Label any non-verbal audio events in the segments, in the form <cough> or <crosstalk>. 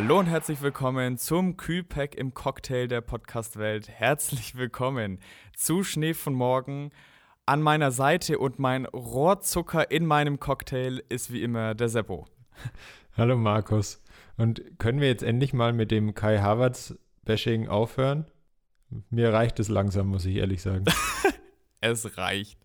Hallo und herzlich willkommen zum Kühlpack im Cocktail der Podcastwelt. Herzlich willkommen zu Schnee von morgen. An meiner Seite und mein Rohrzucker in meinem Cocktail ist wie immer der Seppo. Hallo Markus. Und können wir jetzt endlich mal mit dem Kai Havertz Bashing aufhören? Mir reicht es langsam, muss ich ehrlich sagen. <laughs> es reicht.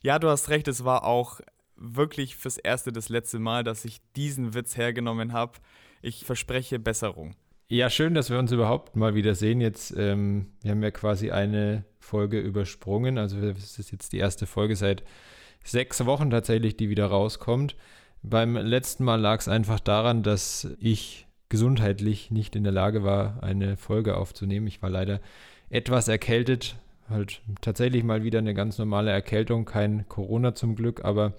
Ja, du hast recht, es war auch wirklich fürs erste das letzte Mal, dass ich diesen Witz hergenommen habe. Ich verspreche Besserung. Ja, schön, dass wir uns überhaupt mal wieder sehen. Jetzt, ähm, wir haben ja quasi eine Folge übersprungen. Also es ist jetzt die erste Folge seit sechs Wochen tatsächlich, die wieder rauskommt. Beim letzten Mal lag es einfach daran, dass ich gesundheitlich nicht in der Lage war, eine Folge aufzunehmen. Ich war leider etwas erkältet, halt tatsächlich mal wieder eine ganz normale Erkältung, kein Corona zum Glück, aber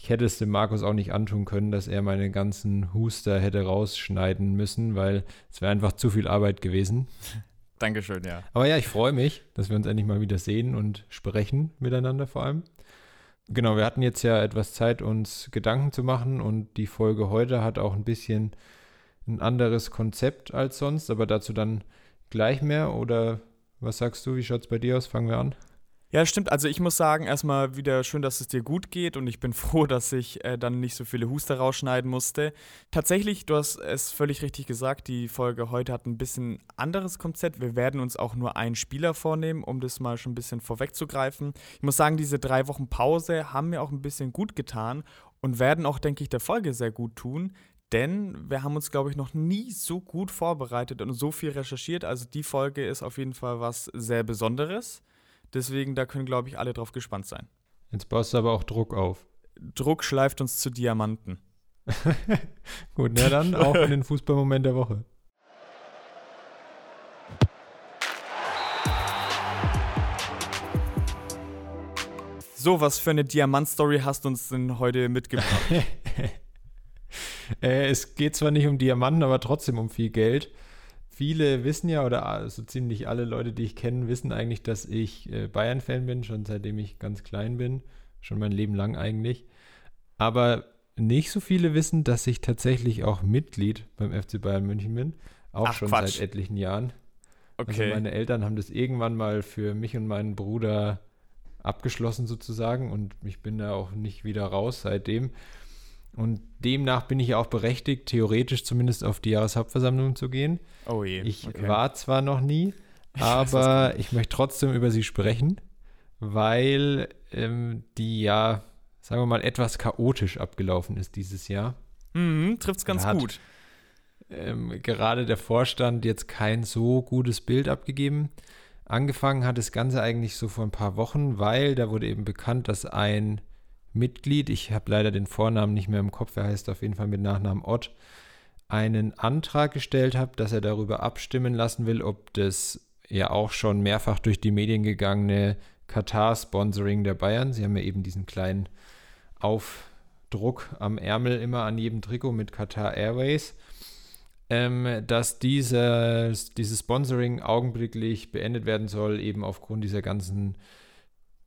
ich hätte es dem Markus auch nicht antun können, dass er meine ganzen Huster hätte rausschneiden müssen, weil es wäre einfach zu viel Arbeit gewesen. <laughs> Dankeschön, ja. Aber ja, ich freue mich, dass wir uns endlich mal wieder sehen und sprechen miteinander vor allem. Genau, wir hatten jetzt ja etwas Zeit, uns Gedanken zu machen und die Folge heute hat auch ein bisschen ein anderes Konzept als sonst, aber dazu dann gleich mehr oder was sagst du, wie schaut es bei dir aus? Fangen wir an. Ja, stimmt. Also ich muss sagen, erstmal wieder schön, dass es dir gut geht und ich bin <laughs> froh, dass ich äh, dann nicht so viele Huster rausschneiden musste. Tatsächlich, du hast es völlig richtig gesagt, die Folge heute hat ein bisschen anderes Konzept. Wir werden uns auch nur einen Spieler vornehmen, um das mal schon ein bisschen vorwegzugreifen. Ich muss sagen, diese drei Wochen Pause haben mir auch ein bisschen gut getan und werden auch, denke ich, der Folge sehr gut tun. Denn wir haben uns, glaube ich, noch nie so gut vorbereitet und so viel recherchiert. Also die Folge ist auf jeden Fall was sehr Besonderes. Deswegen, da können, glaube ich, alle drauf gespannt sein. Jetzt baust du aber auch Druck auf. Druck schleift uns zu Diamanten. <laughs> Gut, na dann auch in den Fußballmoment der Woche. So, was für eine Diamant-Story hast du uns denn heute mitgebracht? <laughs> äh, es geht zwar nicht um Diamanten, aber trotzdem um viel Geld viele wissen ja, oder so also ziemlich alle Leute, die ich kenne, wissen eigentlich, dass ich äh, Bayern-Fan bin, schon seitdem ich ganz klein bin. Schon mein Leben lang eigentlich. Aber nicht so viele wissen, dass ich tatsächlich auch Mitglied beim FC Bayern München bin. Auch Ach, schon Quatsch. seit etlichen Jahren. Also okay. Also meine Eltern haben das irgendwann mal für mich und meinen Bruder abgeschlossen sozusagen und ich bin da auch nicht wieder raus seitdem. Und demnach bin ich auch berechtigt, theoretisch zumindest auf die Jahreshauptversammlung zu gehen. Oh je. Ich okay. war zwar noch nie, <laughs> aber ich möchte trotzdem über sie sprechen, weil ähm, die ja, sagen wir mal, etwas chaotisch abgelaufen ist dieses Jahr. Mhm, trifft's ganz hat, gut. Ähm, gerade der Vorstand jetzt kein so gutes Bild abgegeben. Angefangen hat das Ganze eigentlich so vor ein paar Wochen, weil da wurde eben bekannt, dass ein Mitglied, ich habe leider den Vornamen nicht mehr im Kopf, er heißt auf jeden Fall mit Nachnamen Ott, einen Antrag gestellt habe, dass er darüber abstimmen lassen will, ob das ja auch schon mehrfach durch die Medien gegangene Katar-Sponsoring der Bayern, sie haben ja eben diesen kleinen Aufdruck am Ärmel immer an jedem Trikot mit Qatar Airways, ähm, dass dieses, dieses Sponsoring augenblicklich beendet werden soll, eben aufgrund dieser ganzen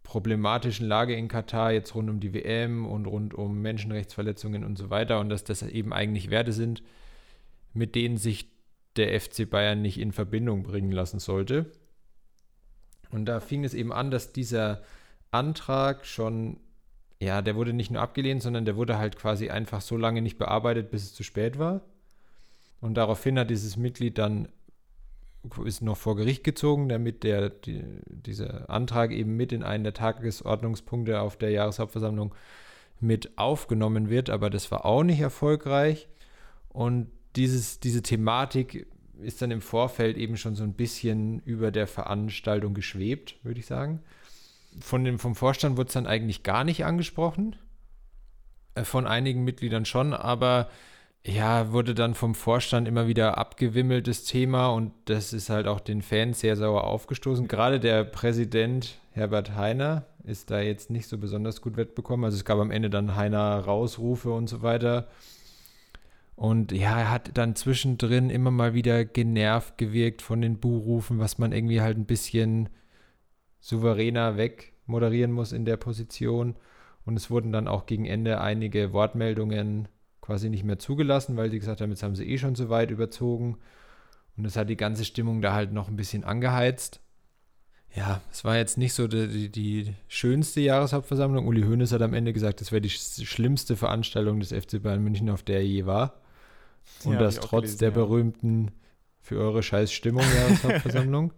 problematischen Lage in Katar, jetzt rund um die WM und rund um Menschenrechtsverletzungen und so weiter und dass das eben eigentlich Werte sind, mit denen sich der FC Bayern nicht in Verbindung bringen lassen sollte. Und da fing es eben an, dass dieser Antrag schon, ja, der wurde nicht nur abgelehnt, sondern der wurde halt quasi einfach so lange nicht bearbeitet, bis es zu spät war. Und daraufhin hat dieses Mitglied dann ist noch vor Gericht gezogen, damit der, die, dieser Antrag eben mit in einen der Tagesordnungspunkte auf der Jahreshauptversammlung mit aufgenommen wird. Aber das war auch nicht erfolgreich. Und dieses, diese Thematik ist dann im Vorfeld eben schon so ein bisschen über der Veranstaltung geschwebt, würde ich sagen. Von dem, vom Vorstand wurde es dann eigentlich gar nicht angesprochen. Äh, von einigen Mitgliedern schon, aber ja, wurde dann vom Vorstand immer wieder abgewimmelt, das Thema, und das ist halt auch den Fans sehr sauer aufgestoßen. Gerade der Präsident Herbert Heiner ist da jetzt nicht so besonders gut wettbekommen. Also es gab am Ende dann Heiner Rausrufe und so weiter. Und ja, er hat dann zwischendrin immer mal wieder genervt gewirkt von den Buhrufen, was man irgendwie halt ein bisschen souveräner wegmoderieren muss in der Position. Und es wurden dann auch gegen Ende einige Wortmeldungen quasi nicht mehr zugelassen, weil die gesagt haben, jetzt haben sie eh schon so weit überzogen. Und das hat die ganze Stimmung da halt noch ein bisschen angeheizt. Ja, es war jetzt nicht so die, die, die schönste Jahreshauptversammlung. Uli Hoeneß hat am Ende gesagt, das wäre die schlimmste Veranstaltung des FC Bayern München, auf der er je war. Und ja, das trotz gelesen, der ja. berühmten für eure scheiß Stimmung Jahreshauptversammlung.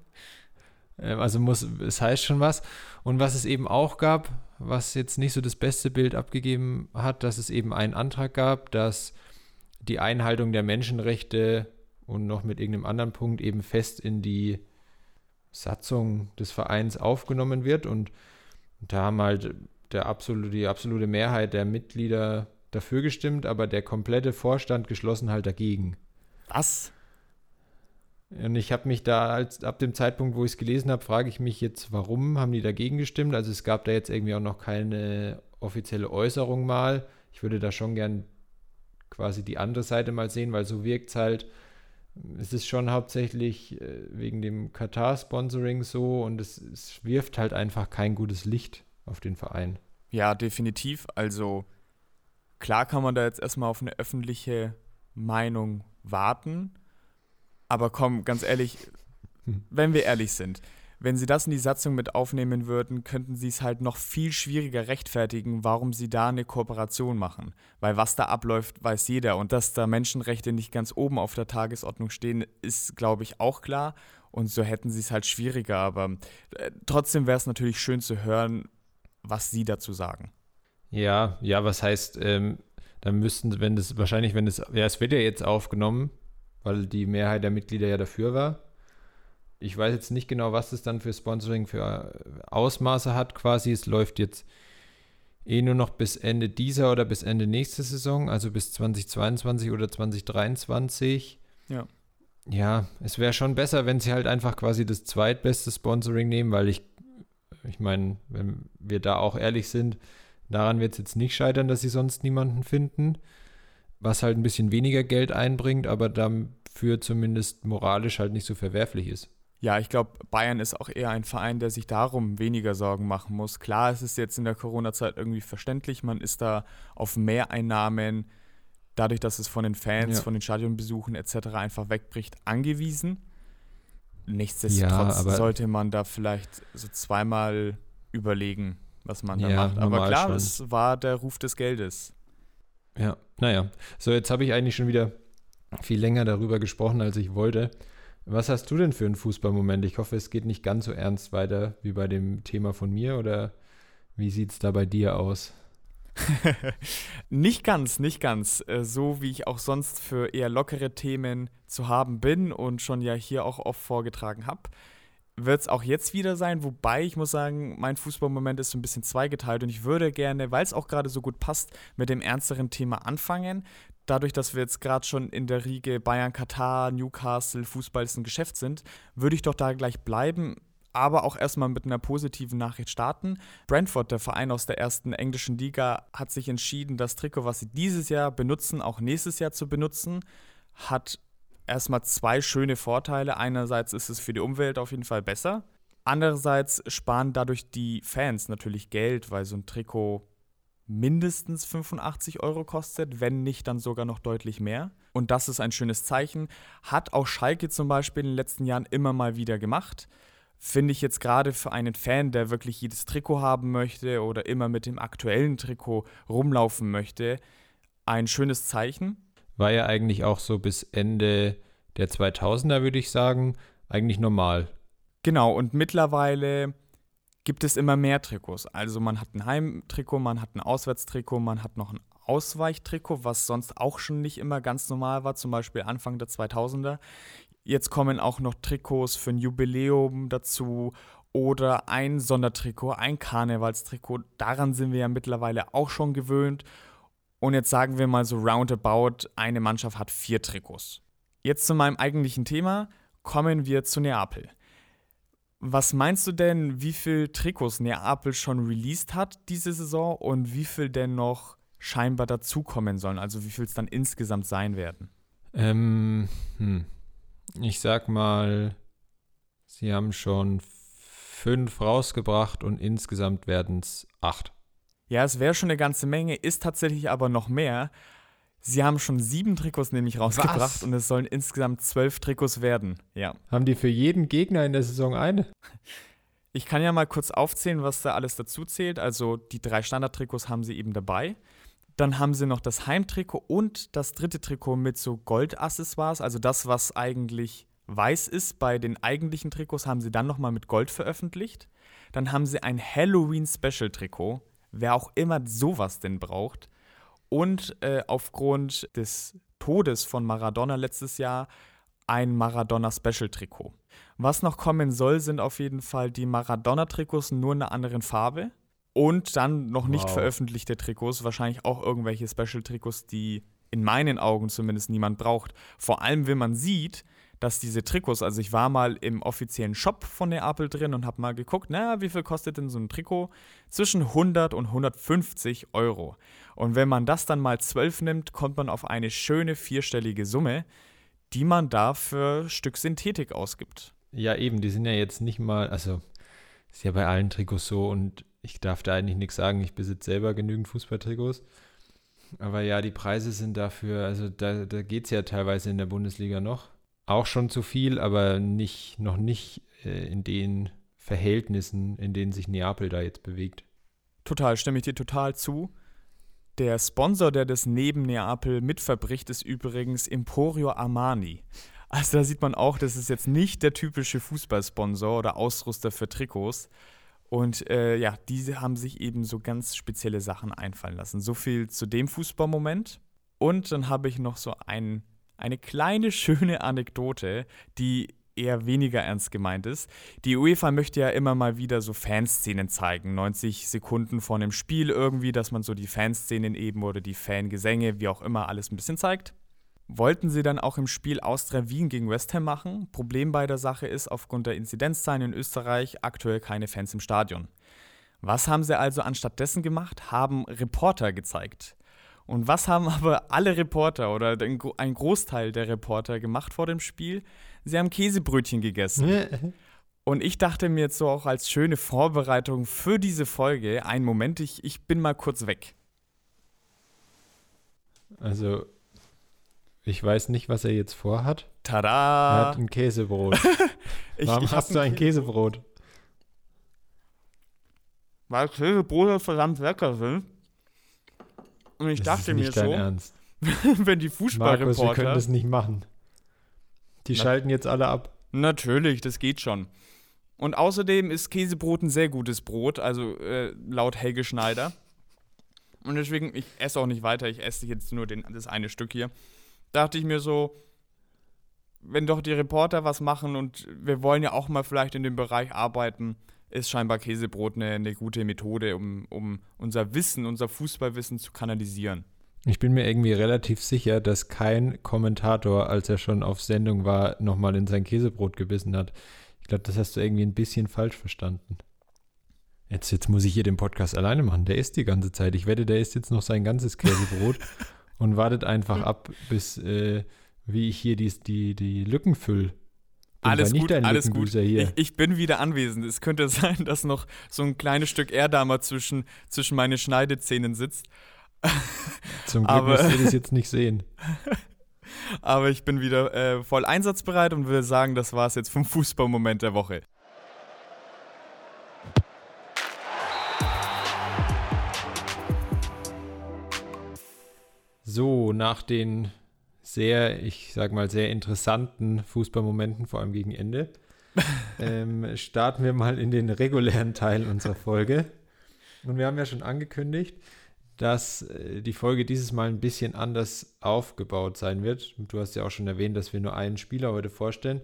<laughs> ähm, also muss, es heißt schon was. Und was es eben auch gab, was jetzt nicht so das beste Bild abgegeben hat, dass es eben einen Antrag gab, dass die Einhaltung der Menschenrechte und noch mit irgendeinem anderen Punkt eben fest in die Satzung des Vereins aufgenommen wird. Und da haben halt der absolute, die absolute Mehrheit der Mitglieder dafür gestimmt, aber der komplette Vorstand geschlossen halt dagegen. Was? Und ich habe mich da als, ab dem Zeitpunkt, wo ich es gelesen habe, frage ich mich jetzt, warum haben die dagegen gestimmt? Also es gab da jetzt irgendwie auch noch keine offizielle Äußerung mal. Ich würde da schon gern quasi die andere Seite mal sehen, weil so wirkt es halt. Es ist schon hauptsächlich äh, wegen dem Katar-Sponsoring so und es, es wirft halt einfach kein gutes Licht auf den Verein. Ja, definitiv. Also klar kann man da jetzt erstmal auf eine öffentliche Meinung warten aber komm, ganz ehrlich, wenn wir ehrlich sind, wenn sie das in die Satzung mit aufnehmen würden, könnten sie es halt noch viel schwieriger rechtfertigen, warum sie da eine Kooperation machen. Weil was da abläuft, weiß jeder. Und dass da Menschenrechte nicht ganz oben auf der Tagesordnung stehen, ist, glaube ich, auch klar. Und so hätten sie es halt schwieriger. Aber äh, trotzdem wäre es natürlich schön zu hören, was sie dazu sagen. Ja, ja, was heißt, ähm, dann müssten, wenn das, wahrscheinlich, wenn das, ja, es wird ja jetzt aufgenommen, weil die Mehrheit der Mitglieder ja dafür war. Ich weiß jetzt nicht genau, was es dann für Sponsoring für äh, Ausmaße hat quasi. Es läuft jetzt eh nur noch bis Ende dieser oder bis Ende nächste Saison, also bis 2022 oder 2023. Ja. Ja, es wäre schon besser, wenn sie halt einfach quasi das zweitbeste Sponsoring nehmen, weil ich, ich meine, wenn wir da auch ehrlich sind, daran wird es jetzt nicht scheitern, dass sie sonst niemanden finden was halt ein bisschen weniger Geld einbringt, aber dafür zumindest moralisch halt nicht so verwerflich ist. Ja, ich glaube, Bayern ist auch eher ein Verein, der sich darum weniger Sorgen machen muss. Klar, es ist jetzt in der Corona-Zeit irgendwie verständlich, man ist da auf Mehreinnahmen, dadurch, dass es von den Fans, ja. von den Stadionbesuchen etc. einfach wegbricht, angewiesen. Nichtsdestotrotz ja, sollte man da vielleicht so zweimal überlegen, was man da ja, macht. Aber klar, schon. es war der Ruf des Geldes. Ja, naja. So, jetzt habe ich eigentlich schon wieder viel länger darüber gesprochen, als ich wollte. Was hast du denn für einen Fußballmoment? Ich hoffe, es geht nicht ganz so ernst weiter wie bei dem Thema von mir oder wie sieht es da bei dir aus? <laughs> nicht ganz, nicht ganz. Äh, so wie ich auch sonst für eher lockere Themen zu haben bin und schon ja hier auch oft vorgetragen habe wird es auch jetzt wieder sein, wobei ich muss sagen, mein Fußballmoment ist so ein bisschen zweigeteilt und ich würde gerne, weil es auch gerade so gut passt, mit dem ernsteren Thema anfangen. Dadurch, dass wir jetzt gerade schon in der Riege Bayern, Katar, Newcastle, Fußball ist ein Geschäft sind, würde ich doch da gleich bleiben, aber auch erstmal mit einer positiven Nachricht starten. Brentford, der Verein aus der ersten englischen Liga, hat sich entschieden, das Trikot, was sie dieses Jahr benutzen, auch nächstes Jahr zu benutzen. Hat erstmal zwei schöne Vorteile. Einerseits ist es für die Umwelt auf jeden Fall besser. Andererseits sparen dadurch die Fans natürlich Geld, weil so ein Trikot mindestens 85 Euro kostet, wenn nicht dann sogar noch deutlich mehr. Und das ist ein schönes Zeichen. Hat auch Schalke zum Beispiel in den letzten Jahren immer mal wieder gemacht. Finde ich jetzt gerade für einen Fan, der wirklich jedes Trikot haben möchte oder immer mit dem aktuellen Trikot rumlaufen möchte, ein schönes Zeichen war ja eigentlich auch so bis Ende der 2000er, würde ich sagen, eigentlich normal. Genau, und mittlerweile gibt es immer mehr Trikots. Also man hat ein Heimtrikot, man hat ein Auswärtstrikot, man hat noch ein Ausweichtrikot, was sonst auch schon nicht immer ganz normal war, zum Beispiel Anfang der 2000er. Jetzt kommen auch noch Trikots für ein Jubiläum dazu oder ein Sondertrikot, ein Karnevalstrikot. Daran sind wir ja mittlerweile auch schon gewöhnt. Und jetzt sagen wir mal so roundabout, eine Mannschaft hat vier Trikots. Jetzt zu meinem eigentlichen Thema, kommen wir zu Neapel. Was meinst du denn, wie viel Trikots Neapel schon released hat diese Saison und wie viel denn noch scheinbar dazukommen sollen? Also wie viel es dann insgesamt sein werden? Ähm, hm. Ich sag mal, sie haben schon fünf rausgebracht und insgesamt werden es acht. Ja, es wäre schon eine ganze Menge, ist tatsächlich aber noch mehr. Sie haben schon sieben Trikots nämlich rausgebracht Was? und es sollen insgesamt zwölf Trikots werden. Ja. Haben die für jeden Gegner in der Saison eine? Ich kann ja mal kurz aufzählen, was da alles dazu zählt. Also die drei Standardtrikots haben sie eben dabei. Dann haben sie noch das Heimtrikot und das dritte Trikot mit so Goldaccessoires. Also das, was eigentlich weiß ist bei den eigentlichen Trikots, haben sie dann nochmal mit Gold veröffentlicht. Dann haben sie ein Halloween-Special-Trikot. Wer auch immer sowas denn braucht. Und äh, aufgrund des Todes von Maradona letztes Jahr ein Maradona-Special-Trikot. Was noch kommen soll, sind auf jeden Fall die Maradona-Trikots nur in einer anderen Farbe. Und dann noch nicht Wow. veröffentlichte Trikots, wahrscheinlich auch irgendwelche Special-Trikots, die in meinen Augen zumindest niemand braucht. Vor allem, wenn man sieht, dass diese Trikots, also ich war mal im offiziellen Shop von Neapel drin und habe mal geguckt, na, wie viel kostet denn so ein Trikot? Zwischen 100 und 150 Euro. Und wenn man das dann mal 12 nimmt, kommt man auf eine schöne vierstellige Summe, die man da für Stück Synthetik ausgibt. Ja, eben, die sind ja jetzt nicht mal, also ist ja bei allen Trikots so und ich darf da eigentlich nichts sagen. Ich besitze selber genügend Fußballtrikots. Aber ja, die Preise sind dafür, also da, da geht es ja teilweise in der Bundesliga noch. Auch schon zu viel, aber nicht, noch nicht äh, in den Verhältnissen, in denen sich Neapel da jetzt bewegt. Total, stimme ich dir total zu. Der Sponsor, der das neben Neapel mitverbricht, ist übrigens Emporio Armani. Also da sieht man auch, das ist jetzt nicht der typische Fußballsponsor oder Ausrüster für Trikots. Und äh, ja, diese haben sich eben so ganz spezielle Sachen einfallen lassen. So viel zu dem Fußballmoment. Und dann habe ich noch so ein, eine kleine schöne Anekdote, die eher weniger ernst gemeint ist. Die UEFA möchte ja immer mal wieder so Fanszenen zeigen, 90 Sekunden vor einem Spiel irgendwie, dass man so die Fanszenen eben oder die Fangesänge, wie auch immer, alles ein bisschen zeigt. Wollten sie dann auch im Spiel Austria Wien gegen West Ham machen. Problem bei der Sache ist, aufgrund der Inzidenzzahlen in Österreich aktuell keine Fans im Stadion. Was haben sie also anstattdessen gemacht? Haben Reporter gezeigt. Und was haben aber alle Reporter oder ein Großteil der Reporter gemacht vor dem Spiel? Sie haben Käsebrötchen gegessen. <laughs> Und ich dachte mir jetzt so auch als schöne Vorbereitung für diese Folge, einen Moment, ich, ich bin mal kurz weg. Also, ich weiß nicht, was er jetzt vorhat. Er Tada! hat ein Käsebrot. Ich- <laughs> Warum ich hast du ein Käsebrot? Weil Käsebrot verdammt lecker sind. Und ich Das dachte mir so, Ernst. <laughs> wenn die Markus, wir können Fußballreporter. das nicht machen. Die Na- schalten jetzt alle ab. Natürlich, das geht schon. Und außerdem ist Käsebrot ein sehr gutes Brot, also äh, laut Helge Schneider. Und deswegen, ich esse auch nicht weiter, ich esse jetzt nur den, das eine Stück hier. Dachte ich mir so, wenn doch die Reporter was machen und wir wollen ja auch mal vielleicht in dem Bereich arbeiten, ist scheinbar Käsebrot eine, eine gute Methode, um, um unser Wissen, unser Fußballwissen zu kanalisieren. Ich bin mir irgendwie relativ sicher, dass kein Kommentator, als er schon auf Sendung war, nochmal in sein Käsebrot gebissen hat. Ich glaube, das hast du irgendwie ein bisschen falsch verstanden. Jetzt, jetzt muss ich hier den Podcast alleine machen. Der isst die ganze Zeit. Ich wette, der isst jetzt noch sein ganzes Käsebrot <laughs> und wartet einfach ab, bis äh, wie ich hier die, die, die Lücken fülle. Alles gut, alles gut. Hier. Ich, ich bin wieder anwesend. Es könnte <laughs> sein, dass noch so ein kleines Stück Erdammer zwischen, zwischen meine Schneidezähnen sitzt. <laughs> Zum Glück aber- müsst ihr das <laughs> jetzt nicht sehen. Aber ich bin wieder äh, voll einsatzbereit und würde sagen, das war es jetzt vom Fußballmoment der Woche. So, nach den sehr, ich sag mal, sehr interessanten Fußballmomenten, vor allem gegen Ende, <laughs> ähm, starten wir mal in den regulären Teil unserer Folge. Und wir haben ja schon angekündigt, dass äh, die Folge dieses Mal ein bisschen anders aufgebaut sein wird. Du hast ja auch schon erwähnt, dass wir nur einen Spieler heute vorstellen,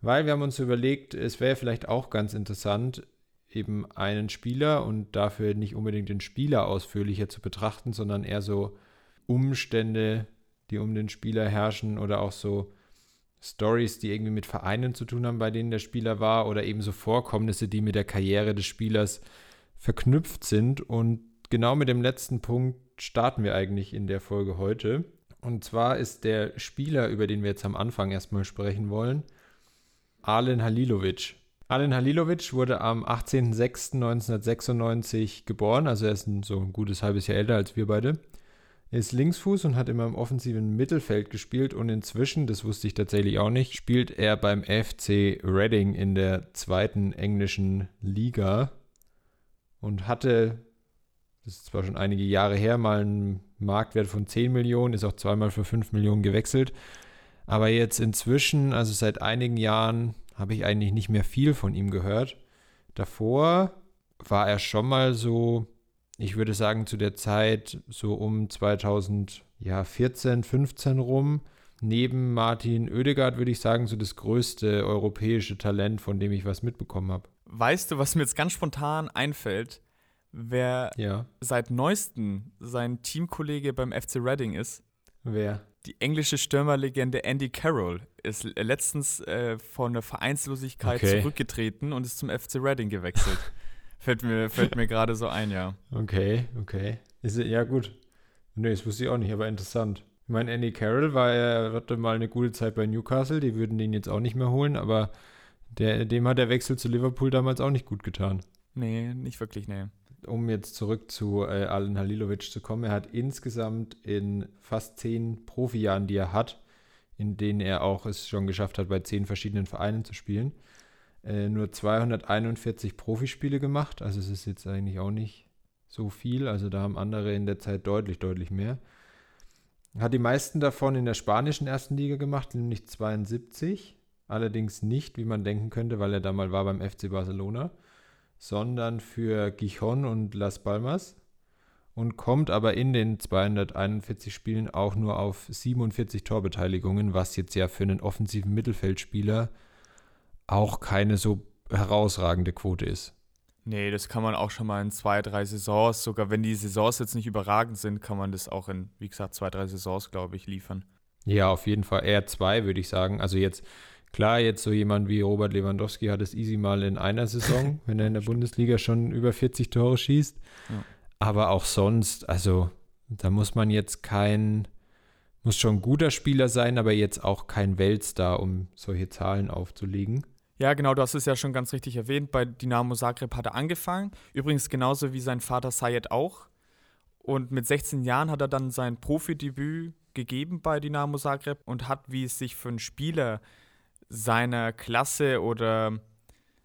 weil wir haben uns überlegt, es wäre vielleicht auch ganz interessant, eben einen Spieler und dafür nicht unbedingt den Spieler ausführlicher zu betrachten, sondern eher so Umstände, die um den Spieler herrschen oder auch so Stories, die irgendwie mit Vereinen zu tun haben, bei denen der Spieler war oder eben so Vorkommnisse, die mit der Karriere des Spielers verknüpft sind. Und genau mit dem letzten Punkt starten wir eigentlich in der Folge heute. Und zwar ist der Spieler, über den wir jetzt am Anfang erstmal sprechen wollen, Alen Halilovic. Alen Halilovic wurde am 18.06.1996 geboren, also er ist ein, so ein gutes halbes Jahr älter als wir beide. Ist Linksfuß und hat immer im offensiven Mittelfeld gespielt und inzwischen, das wusste ich tatsächlich auch nicht, spielt er beim FC Reading in der zweiten englischen Liga und hatte, das ist zwar schon einige Jahre her, mal einen Marktwert von 10 Millionen, ist auch zweimal für 5 Millionen gewechselt. Aber jetzt inzwischen, also seit einigen Jahren, habe ich eigentlich nicht mehr viel von ihm gehört. Davor war er schon mal so ich würde sagen, zu der Zeit so um 2014, 15 rum, neben Martin Oedegaard, würde ich sagen, so das größte europäische Talent, von dem ich was mitbekommen habe. Weißt du, was mir jetzt ganz spontan einfällt? Wer ja. seit neuestem sein Teamkollege beim FC Reading ist? Wer? Die englische Stürmerlegende Andy Carroll ist letztens äh, von der Vereinslosigkeit okay. zurückgetreten und ist zum FC Reading gewechselt. <laughs> Fällt mir, fällt mir gerade so ein, ja. Okay, okay. Ist, ja, gut. Nee, das wusste ich auch nicht, aber interessant. Ich meine, Andy Carroll war er hatte mal eine gute Zeit bei Newcastle, die würden den jetzt auch nicht mehr holen, aber der, dem hat der Wechsel zu Liverpool damals auch nicht gut getan. Nee, nicht wirklich, nee. Um jetzt zurück zu äh, Alen Halilovic zu kommen, er hat insgesamt in fast zehn Profijahren, die er hat, in denen er auch es schon geschafft hat, bei zehn verschiedenen Vereinen zu spielen, äh, nur 241 Profispiele gemacht. Also es ist jetzt eigentlich auch nicht so viel. Also da haben andere in der Zeit deutlich, deutlich mehr. Hat die meisten davon in der spanischen ersten Liga gemacht, nämlich 72. Allerdings nicht, wie man denken könnte, weil er da mal war beim FC Barcelona, sondern für Gijon und Las Palmas und kommt aber in den 241 Spielen auch nur auf 47 Torbeteiligungen, was jetzt ja für einen offensiven Mittelfeldspieler auch keine so herausragende Quote ist. Nee, das kann man auch schon mal in zwei, drei Saisons, sogar wenn die Saisons jetzt nicht überragend sind, kann man das auch in, wie gesagt, zwei, drei Saisons, glaube ich, liefern. Ja, auf jeden Fall eher zwei, würde ich sagen. Also jetzt, klar, jetzt so jemand wie Robert Lewandowski hat es easy mal in einer Saison, <laughs> wenn er in der Bundesliga schon über 40 Tore schießt. Ja. Aber auch sonst, also da muss man jetzt kein, muss schon ein guter Spieler sein, aber jetzt auch kein Weltstar, um solche Zahlen aufzulegen. Ja, genau, du hast es ja schon ganz richtig erwähnt. Bei Dynamo Zagreb hat er angefangen. Übrigens genauso wie sein Vater Sayed auch. Und mit 16 Jahren hat er dann sein Profidebüt gegeben bei Dynamo Zagreb und hat, wie es sich für einen Spieler seiner Klasse oder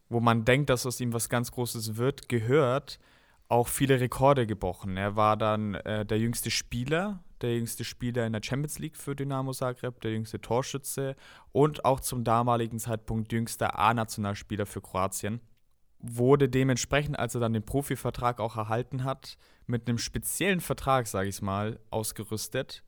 wo man denkt, dass aus ihm was ganz Großes wird, gehört, auch viele Rekorde gebrochen. Er war dann äh, der jüngste Spieler der jüngste Spieler in der Champions League für Dynamo Zagreb, der jüngste Torschütze und auch zum damaligen Zeitpunkt jüngster A-Nationalspieler für Kroatien. Wurde dementsprechend, als er dann den Profivertrag auch erhalten hat, mit einem speziellen Vertrag, sage ich mal, ausgerüstet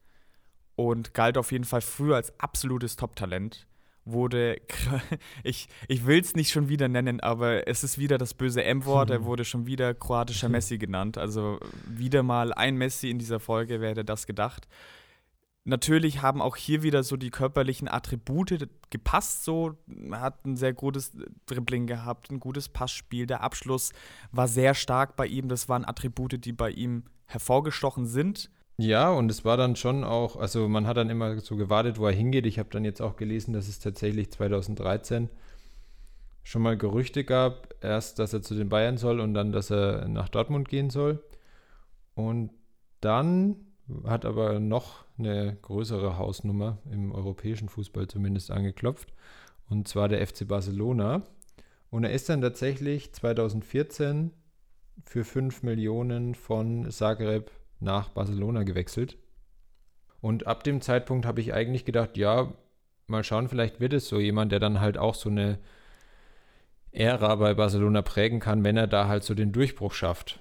und galt auf jeden Fall früher als absolutes Top-Talent wurde, <laughs> ich, ich will es nicht schon wieder nennen, aber es ist wieder das böse M-Wort, er wurde schon wieder kroatischer Messi genannt. Also wieder mal ein Messi in dieser Folge, wer hätte das gedacht. Natürlich haben auch hier wieder so die körperlichen Attribute gepasst. So, hat ein sehr gutes Dribbling gehabt, ein gutes Passspiel. Der Abschluss war sehr stark bei ihm. Das waren Attribute, die bei ihm hervorgestochen sind. Ja, und es war dann schon auch, also man hat dann immer so gewartet, wo er hingeht. Ich habe dann jetzt auch gelesen, dass es tatsächlich 2013 schon mal Gerüchte gab, erst, dass er zu den Bayern soll und dann, dass er nach Dortmund gehen soll. Und dann hat aber noch eine größere Hausnummer im europäischen Fußball zumindest angeklopft, und zwar der FC Barcelona. Und er ist dann tatsächlich 2014 für 5 Millionen von Zagreb nach Barcelona gewechselt. Und ab dem Zeitpunkt habe ich eigentlich gedacht, ja, mal schauen, vielleicht wird es so jemand, der dann halt auch so eine Ära bei Barcelona prägen kann, wenn er da halt so den Durchbruch schafft.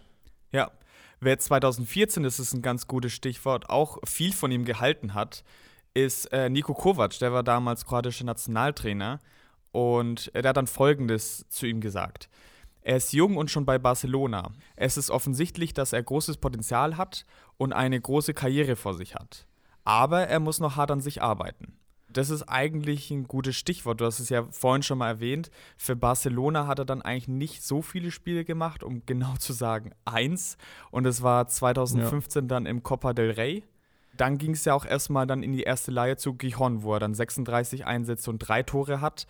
Ja, wer 2014, das ist ein ganz gutes Stichwort, auch viel von ihm gehalten hat, ist äh, Nico Kovac. Der war damals kroatischer Nationaltrainer und er hat dann Folgendes zu ihm gesagt. Er ist jung und schon bei Barcelona. Es ist offensichtlich, dass er großes Potenzial hat und eine große Karriere vor sich hat. Aber er muss noch hart an sich arbeiten. Das ist eigentlich ein gutes Stichwort. Du hast es ja vorhin schon mal erwähnt. Für Barcelona hat er dann eigentlich nicht so viele Spiele gemacht, um <laughs> genau zu sagen eins. Und es war 2015 ja. dann im Copa del Rey. Dann ging es ja auch erstmal dann in die erste Leihe zu Gijon, wo er dann 36 Einsätze und drei Tore hat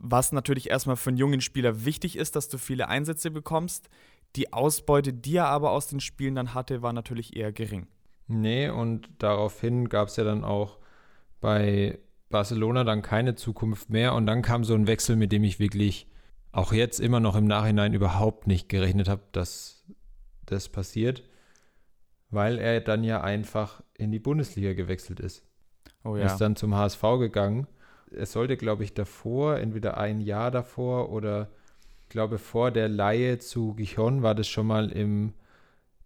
was natürlich erstmal für einen jungen Spieler wichtig ist, dass du viele Einsätze bekommst. Die Ausbeute, die er aber aus den Spielen dann hatte, war natürlich eher gering. Nee, und daraufhin gab es ja dann auch bei Barcelona dann keine Zukunft mehr. Und dann kam so ein Wechsel, mit dem ich wirklich auch jetzt immer noch im Nachhinein überhaupt nicht gerechnet habe, dass das passiert, weil er dann ja einfach in die Bundesliga gewechselt ist. Oh ja. Er ist dann zum HSV gegangen. Es sollte, glaube ich, davor, entweder ein Jahr davor oder ich glaube vor der Laie zu Gijon war das schon mal im,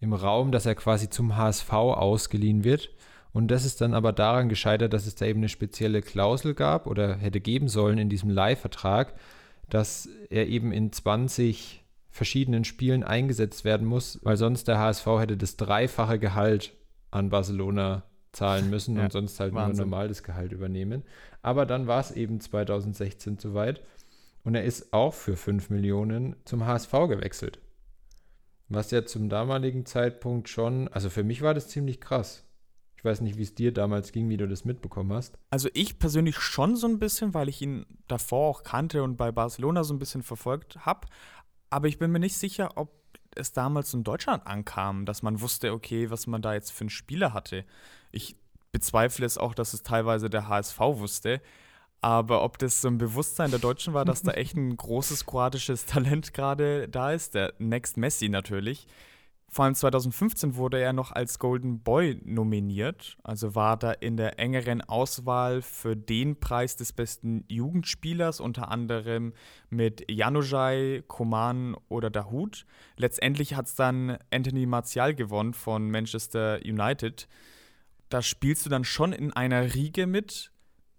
im Raum, dass er quasi zum HSV ausgeliehen wird. Und das ist dann aber daran gescheitert, dass es da eben eine spezielle Klausel gab oder hätte geben sollen in diesem Leihvertrag, dass er eben in 20 verschiedenen Spielen eingesetzt werden muss, weil sonst der HSV hätte das dreifache Gehalt an Barcelona zahlen müssen ja, und sonst halt Wahnsinn. nur normal das Gehalt übernehmen. Aber dann war es eben 2016 soweit und er ist auch für 5 Millionen zum HSV gewechselt. Was ja zum damaligen Zeitpunkt schon, also für mich war das ziemlich krass. Ich weiß nicht, wie es dir damals ging, wie du das mitbekommen hast. Also ich persönlich schon so ein bisschen, weil ich ihn davor auch kannte und bei Barcelona so ein bisschen verfolgt habe. Aber ich bin mir nicht sicher, ob es damals in Deutschland ankam, dass man wusste, okay, was man da jetzt für einen Spieler hatte. Ich bezweifle es auch, dass es teilweise der HSV wusste. Aber ob das so ein Bewusstsein der Deutschen war, dass da <laughs> echt ein großes kroatisches Talent gerade da ist, der Next Messi natürlich, vor allem 2015 wurde er noch als Golden Boy nominiert, also war da in der engeren Auswahl für den Preis des besten Jugendspielers, unter anderem mit Januzaj, Koman oder Dahut. Letztendlich hat es dann Anthony Martial gewonnen von Manchester United. Da spielst du dann schon in einer Riege mit,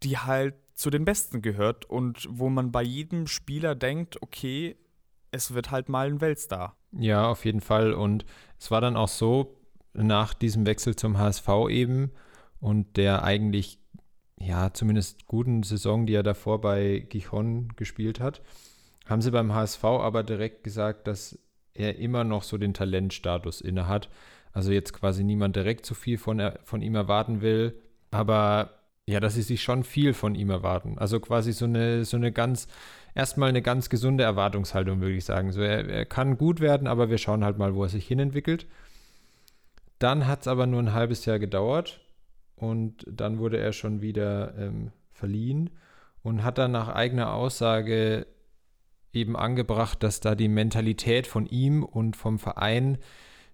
die halt zu den Besten gehört und wo man bei jedem Spieler denkt, okay, es wird halt mal ein Weltstar. Ja, auf jeden Fall. Und es war dann auch so, nach diesem Wechsel zum HSV eben und der eigentlich, ja, zumindest guten Saison, die er davor bei Gijon gespielt hat, haben sie beim HSV aber direkt gesagt, dass er immer noch so den Talentstatus innehat. Also jetzt quasi niemand direkt zu viel von, von ihm erwarten will, aber ja, dass sie sich schon viel von ihm erwarten. Also quasi so eine, so eine ganz erstmal eine ganz gesunde Erwartungshaltung, würde ich sagen. So, er, er kann gut werden, aber wir schauen halt mal, wo er sich hinentwickelt. Dann hat es aber nur ein halbes Jahr gedauert und dann wurde er schon wieder ähm, verliehen und hat dann nach eigener Aussage eben angebracht, dass da die Mentalität von ihm und vom Verein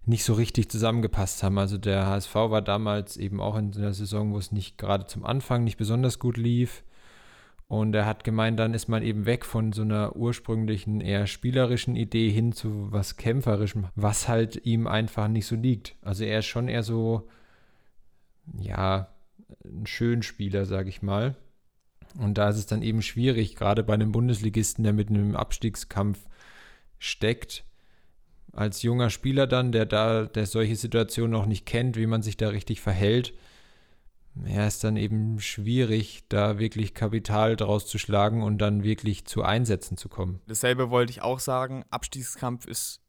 nicht so richtig zusammengepasst haben. Also der HSV war damals eben auch in einer Saison, wo es nicht gerade zum Anfang nicht besonders gut lief. Und er hat gemeint, dann ist man eben weg von so einer ursprünglichen, eher spielerischen Idee hin zu was Kämpferischem, was halt ihm einfach nicht so liegt. Also er ist schon eher so, ja, ein schön Spieler, sage ich mal. Und da ist es dann eben schwierig, gerade bei einem Bundesligisten, der mit einem Abstiegskampf steckt, als junger Spieler dann, der da, der solche Situationen noch nicht kennt, wie man sich da richtig verhält, ja, ist dann eben schwierig, da wirklich Kapital draus zu schlagen und dann wirklich zu Einsätzen zu kommen. Dasselbe wollte ich auch sagen. Abstiegskampf ist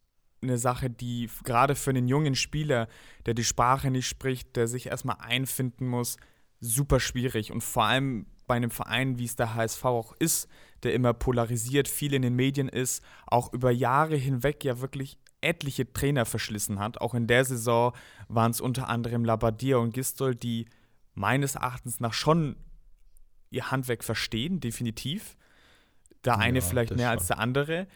eine Sache, die gerade für einen jungen Spieler, der die Sprache nicht spricht, der sich erstmal einfinden muss, super schwierig. Und vor allem bei einem Verein, wie es der HSV auch ist, der immer polarisiert, viel in den Medien ist, auch über Jahre hinweg ja wirklich etliche Trainer verschlissen hat. Auch in der Saison waren es unter anderem Labadia und Gistol, die meines Erachtens nach schon ihr Handwerk verstehen, definitiv. Der eine ja, vielleicht mehr schon. als der andere.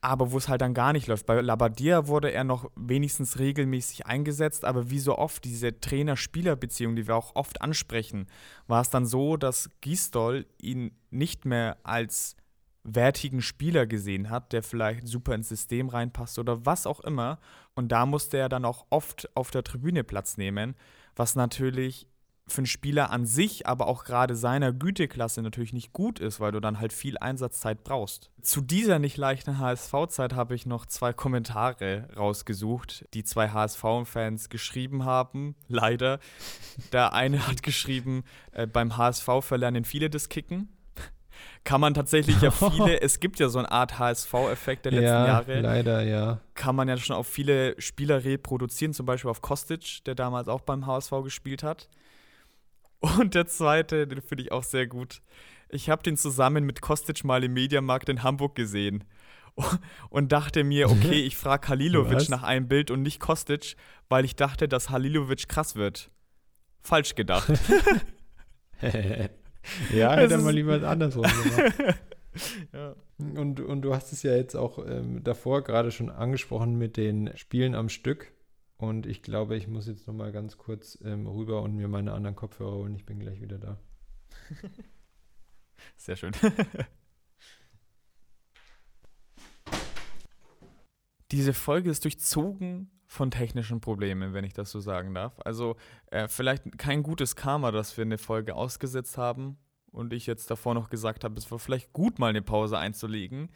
Aber wo es halt dann gar nicht läuft. Bei Labadia wurde er noch wenigstens regelmäßig eingesetzt, aber wie so oft diese Trainer-Spieler-Beziehung, die wir auch oft ansprechen, war es dann so, dass Gistol ihn nicht mehr als wertigen Spieler gesehen hat, der vielleicht super ins System reinpasst oder was auch immer. Und da musste er dann auch oft auf der Tribüne Platz nehmen, was natürlich für einen Spieler an sich, aber auch gerade seiner Güteklasse natürlich nicht gut ist, weil du dann halt viel Einsatzzeit brauchst. Zu dieser nicht leichten HSV-Zeit habe ich noch zwei Kommentare rausgesucht, die zwei HSV-Fans geschrieben haben. Leider. Der eine hat geschrieben, äh, beim HSV verlernen viele das Kicken. Kann man tatsächlich ja <laughs> viele, es gibt ja so eine Art HSV-Effekt der letzten ja, Jahre. Leider, ja. Kann man ja schon auf viele Spieler reproduzieren, zum Beispiel auf Kostic, der damals auch beim HSV gespielt hat. Und der zweite, den finde ich auch sehr gut. Ich habe den zusammen mit Kostic mal im Mediamarkt in Hamburg gesehen. und dachte mir, <laughs> okay, ich frage Halilovic nach einem Bild und nicht Kostic, weil ich dachte, dass Halilovic krass wird. Falsch gedacht. <laughs> ja, <laughs> hätte er mal lieber andersrum gemacht. <laughs> ja. Und, und du hast es ja jetzt auch ähm, davor gerade schon angesprochen mit den Spielen am Stück. Und ich glaube, ich muss jetzt noch mal ganz kurz ähm, rüber und mir meine anderen Kopfhörer holen. Ich bin gleich wieder da. <laughs> Sehr schön. Diese Folge ist durchzogen von technischen Problemen, wenn ich das so sagen darf. Also äh, vielleicht kein gutes Karma, dass wir eine Folge ausgesetzt haben und ich jetzt davor noch gesagt habe, es war vielleicht gut, mal eine Pause einzulegen.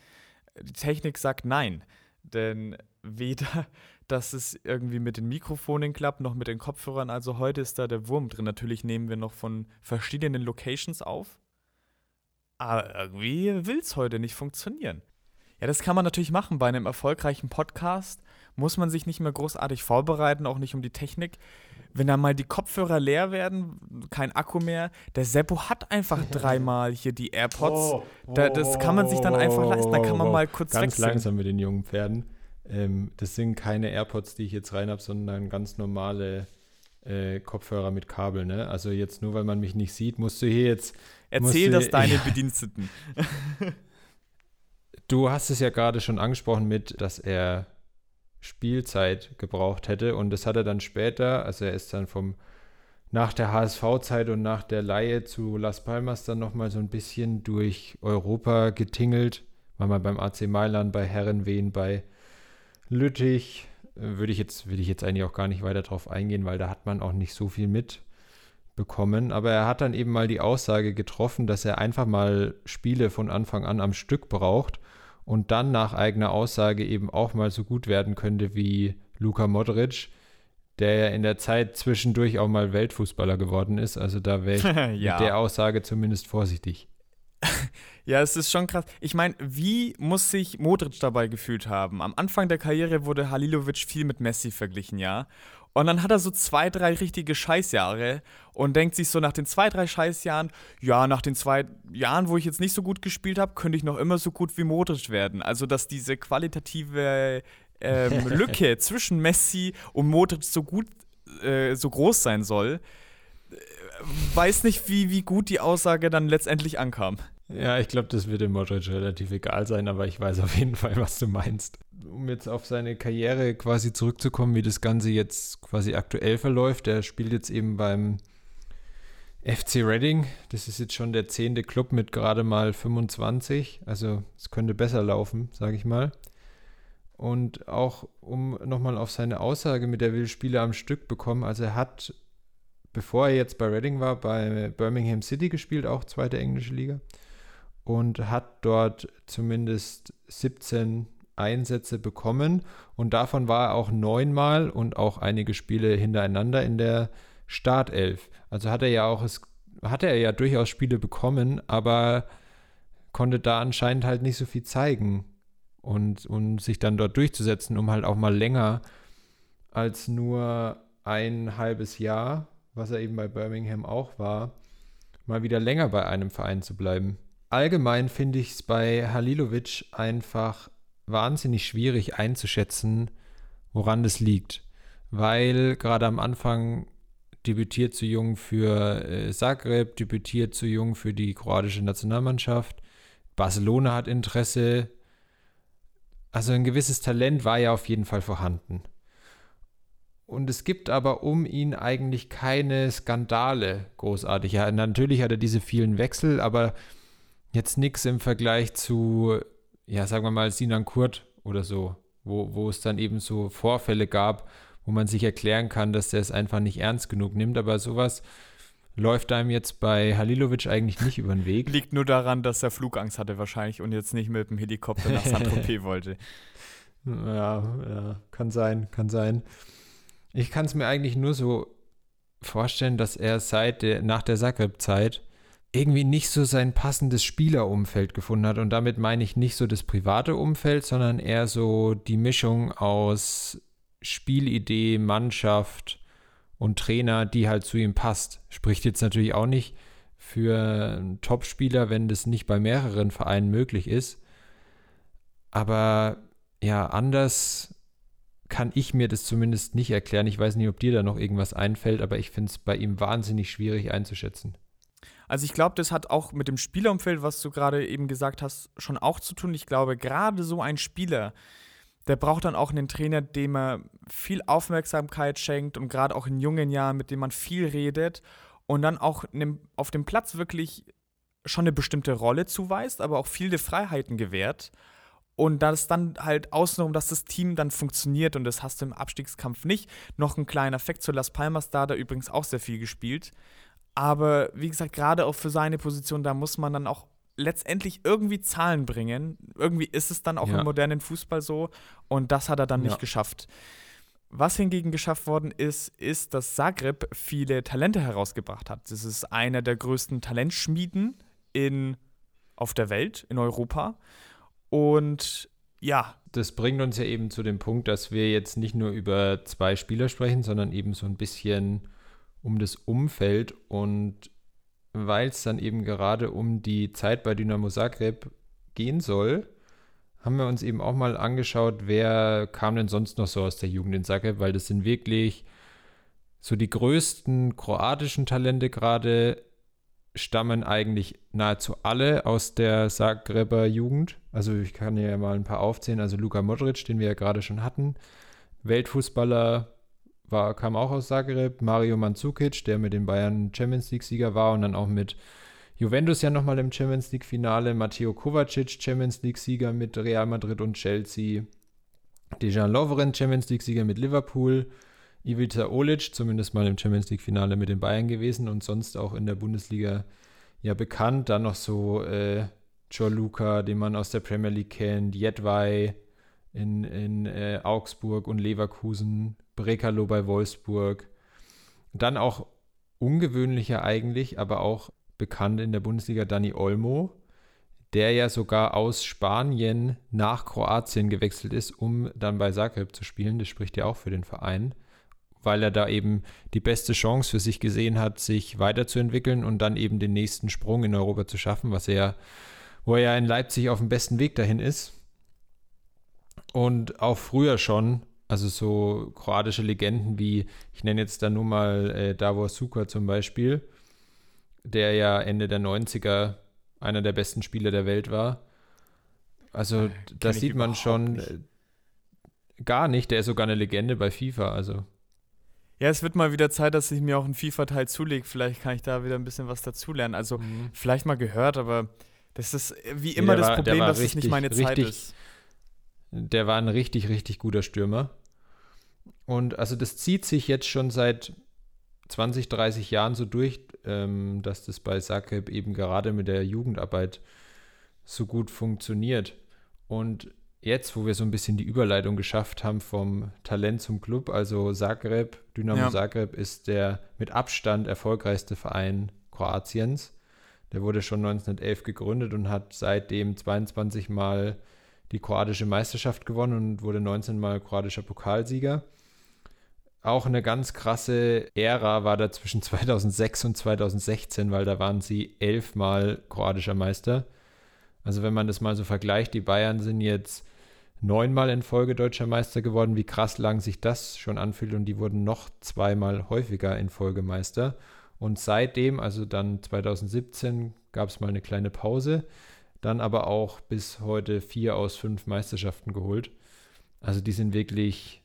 Die Technik sagt nein, denn weder, <laughs> dass es irgendwie mit den Mikrofonen klappt, noch mit den Kopfhörern. Also heute ist da der Wurm drin. Natürlich nehmen wir noch von verschiedenen Locations auf. Aber irgendwie will es heute nicht funktionieren. Ja, das kann man natürlich machen. Bei einem erfolgreichen Podcast muss man sich nicht mehr großartig vorbereiten, auch nicht um die Technik. Wenn dann mal die Kopfhörer leer werden, kein Akku mehr, der Seppo hat einfach <laughs> dreimal hier die AirPods. Oh, oh, da, das kann man sich dann einfach leisten. Da kann man mal kurz Ganz wechseln. langsam mit den jungen Pferden. Ähm, das sind keine AirPods, die ich jetzt rein habe, sondern ganz normale äh, Kopfhörer mit Kabel. Ne? Also jetzt nur, weil man mich nicht sieht, musst du hier jetzt. Erzähl das deine <laughs> Bediensteten. du hast es ja gerade schon angesprochen mit, dass er Spielzeit gebraucht hätte und das hat er dann später, also er ist dann vom nach der HSV-Zeit und nach der Laie zu Las Palmas dann nochmal so ein bisschen durch Europa getingelt. War mal beim AC Mailand, bei Herrenwehen, bei Lüttich. Würde ich jetzt, will ich jetzt eigentlich auch gar nicht weiter drauf eingehen, weil da hat man auch nicht so viel mitbekommen. Aber er hat dann eben mal die Aussage getroffen, dass er einfach mal Spiele von Anfang an am Stück braucht und dann nach eigener Aussage eben auch mal so gut werden könnte wie Luka Modric, der ja in der Zeit zwischendurch auch mal Weltfußballer geworden ist. Also da wäre ich <laughs> ja. mit der Aussage zumindest vorsichtig. <laughs> ja, es ist schon krass. Ich meine, wie muss sich Modric dabei gefühlt haben? Am Anfang der Karriere wurde Halilovic viel mit Messi verglichen, ja. Und dann hat er so zwei, drei richtige Scheißjahre und denkt sich so nach den zwei, drei Scheißjahren, ja, nach den zwei Jahren, wo ich jetzt nicht so gut gespielt habe, könnte ich noch immer so gut wie Modric werden. Also, dass diese qualitative ähm, <laughs> Lücke zwischen Messi und Modric so gut, äh, so groß sein soll, äh, weiß nicht, wie, wie gut die Aussage dann letztendlich ankam. Ja, ich glaube, das wird dem Modric relativ egal sein, aber ich weiß auf jeden Fall, was du meinst um jetzt auf seine Karriere quasi zurückzukommen, wie das Ganze jetzt quasi aktuell verläuft. Er spielt jetzt eben beim FC Reading. Das ist jetzt schon der zehnte Club mit gerade mal 25. Also es könnte besser laufen, sage ich mal. Und auch um nochmal auf seine Aussage mit der will Spiele am Stück bekommen. Also er hat, bevor er jetzt bei Reading war, bei Birmingham City gespielt, auch zweite englische Liga. Und hat dort zumindest 17 Einsätze bekommen und davon war er auch neunmal und auch einige Spiele hintereinander in der Startelf. Also hat er ja auch es hatte er ja durchaus Spiele bekommen, aber konnte da anscheinend halt nicht so viel zeigen und um sich dann dort durchzusetzen, um halt auch mal länger als nur ein halbes Jahr, was er eben bei Birmingham auch war, mal wieder länger bei einem Verein zu bleiben. Allgemein finde ich es bei Halilovic einfach wahnsinnig schwierig einzuschätzen, woran das liegt. Weil gerade am Anfang debütiert zu jung für äh, Zagreb, debütiert zu jung für die kroatische Nationalmannschaft. Barcelona hat Interesse. Also ein gewisses Talent war ja auf jeden Fall vorhanden. Und es gibt aber um ihn eigentlich keine Skandale großartig. Ja, natürlich hat er diese vielen Wechsel, aber jetzt nichts im Vergleich zu ja, sagen wir mal, Sinan Kurt oder so, wo, wo es dann eben so Vorfälle gab, wo man sich erklären kann, dass der es einfach nicht ernst genug nimmt. Aber sowas läuft einem jetzt bei Halilovic eigentlich nicht über den Weg. Liegt nur daran, dass er Flugangst hatte wahrscheinlich und jetzt nicht mit dem Helikopter nach Saint-Tropez <laughs> wollte. Ja, ja, kann sein, kann sein. Ich kann es mir eigentlich nur so vorstellen, dass er seit der, nach der Zagreb-Zeit irgendwie nicht so sein passendes Spielerumfeld gefunden hat. Und damit meine ich nicht so das private Umfeld, sondern eher so die Mischung aus Spielidee, Mannschaft und Trainer, die halt zu ihm passt. Spricht jetzt natürlich auch nicht für einen Topspieler, wenn das nicht bei mehreren Vereinen möglich ist. Aber ja, anders kann ich mir das zumindest nicht erklären. Ich weiß nicht, ob dir da noch irgendwas einfällt, aber ich finde es bei ihm wahnsinnig schwierig einzuschätzen. Also ich glaube, das hat auch mit dem Spielerumfeld, was du gerade eben gesagt hast, schon auch zu tun. Ich glaube, gerade so ein Spieler, der braucht dann auch einen Trainer, dem er viel Aufmerksamkeit schenkt und gerade auch in jungen Jahren, mit dem man viel redet und dann auch auf dem Platz wirklich schon eine bestimmte Rolle zuweist, aber auch viele Freiheiten gewährt. Und das dann halt außenrum, dass das Team dann funktioniert und das hast du im Abstiegskampf nicht. Noch ein kleiner Effekt zu Las Palmas da, da übrigens auch sehr viel gespielt. Aber wie gesagt, gerade auch für seine Position, da muss man dann auch letztendlich irgendwie Zahlen bringen. Irgendwie ist es dann auch ja. im modernen Fußball so. Und das hat er dann ja. nicht geschafft. Was hingegen geschafft worden ist, ist, dass Zagreb viele Talente herausgebracht hat. Das ist einer der größten Talentschmieden in, auf der Welt, in Europa. Und ja. Das bringt uns ja eben zu dem Punkt, dass wir jetzt nicht nur über zwei Spieler sprechen, sondern eben so ein bisschen um das Umfeld und weil es dann eben gerade um die Zeit bei Dynamo Zagreb gehen soll, haben wir uns eben auch mal angeschaut, wer kam denn sonst noch so aus der Jugend in Zagreb, weil das sind wirklich so die größten kroatischen Talente gerade stammen eigentlich nahezu alle aus der Zagreber Jugend. Also ich kann ja mal ein paar aufzählen. Also Luka Modric, den wir ja gerade schon hatten. Weltfußballer war, kam auch aus Zagreb. Mario Mandzukic, der mit den Bayern Champions League-Sieger war und dann auch mit Juventus ja nochmal im Champions League-Finale. Matteo Kovacic, Champions League-Sieger mit Real Madrid und Chelsea. Dejan Lovren, Champions League-Sieger mit Liverpool. Ivica Olic, zumindest mal im Champions League-Finale mit den Bayern gewesen und sonst auch in der Bundesliga ja bekannt. Dann noch so äh, Luca, den man aus der Premier League kennt, Jedwai in, in äh, Augsburg und Leverkusen, Brekalo bei Wolfsburg. Dann auch ungewöhnlicher eigentlich, aber auch bekannt in der Bundesliga Dani Olmo, der ja sogar aus Spanien nach Kroatien gewechselt ist, um dann bei Zagreb zu spielen. Das spricht ja auch für den Verein weil er da eben die beste Chance für sich gesehen hat, sich weiterzuentwickeln und dann eben den nächsten Sprung in Europa zu schaffen, was er, wo er ja in Leipzig auf dem besten Weg dahin ist. Und auch früher schon, also so kroatische Legenden wie, ich nenne jetzt da nur mal äh, Davor Suka zum Beispiel, der ja Ende der 90er einer der besten Spieler der Welt war. Also äh, da sieht man schon nicht. Äh, gar nicht, der ist sogar eine Legende bei FIFA, also ja, es wird mal wieder Zeit, dass ich mir auch einen FIFA-Teil zulege. Vielleicht kann ich da wieder ein bisschen was dazulernen. Also, mhm. vielleicht mal gehört, aber das ist wie immer ja, das war, Problem, dass richtig, es nicht meine Zeit richtig, ist. Der war ein richtig, richtig guter Stürmer. Und also, das zieht sich jetzt schon seit 20, 30 Jahren so durch, ähm, dass das bei Zagreb eben gerade mit der Jugendarbeit so gut funktioniert. Und jetzt, wo wir so ein bisschen die Überleitung geschafft haben vom Talent zum Club, also Zagreb, Dynamo ja. Zagreb ist der mit Abstand erfolgreichste Verein Kroatiens. Der wurde schon 1911 gegründet und hat seitdem 22 Mal die kroatische Meisterschaft gewonnen und wurde 19 Mal kroatischer Pokalsieger. Auch eine ganz krasse Ära war da zwischen <laughs> 2006 und 2016, weil da waren sie elfmal kroatischer Meister. Also wenn man das mal so vergleicht, die Bayern sind jetzt neunmal in Folge deutscher Meister geworden, wie krass lang sich das schon anfühlt und die wurden noch zweimal häufiger in Folge Meister. Und seitdem, also dann 2017, gab es mal eine kleine Pause, dann aber auch bis heute vier aus fünf Meisterschaften geholt. Also die sind wirklich,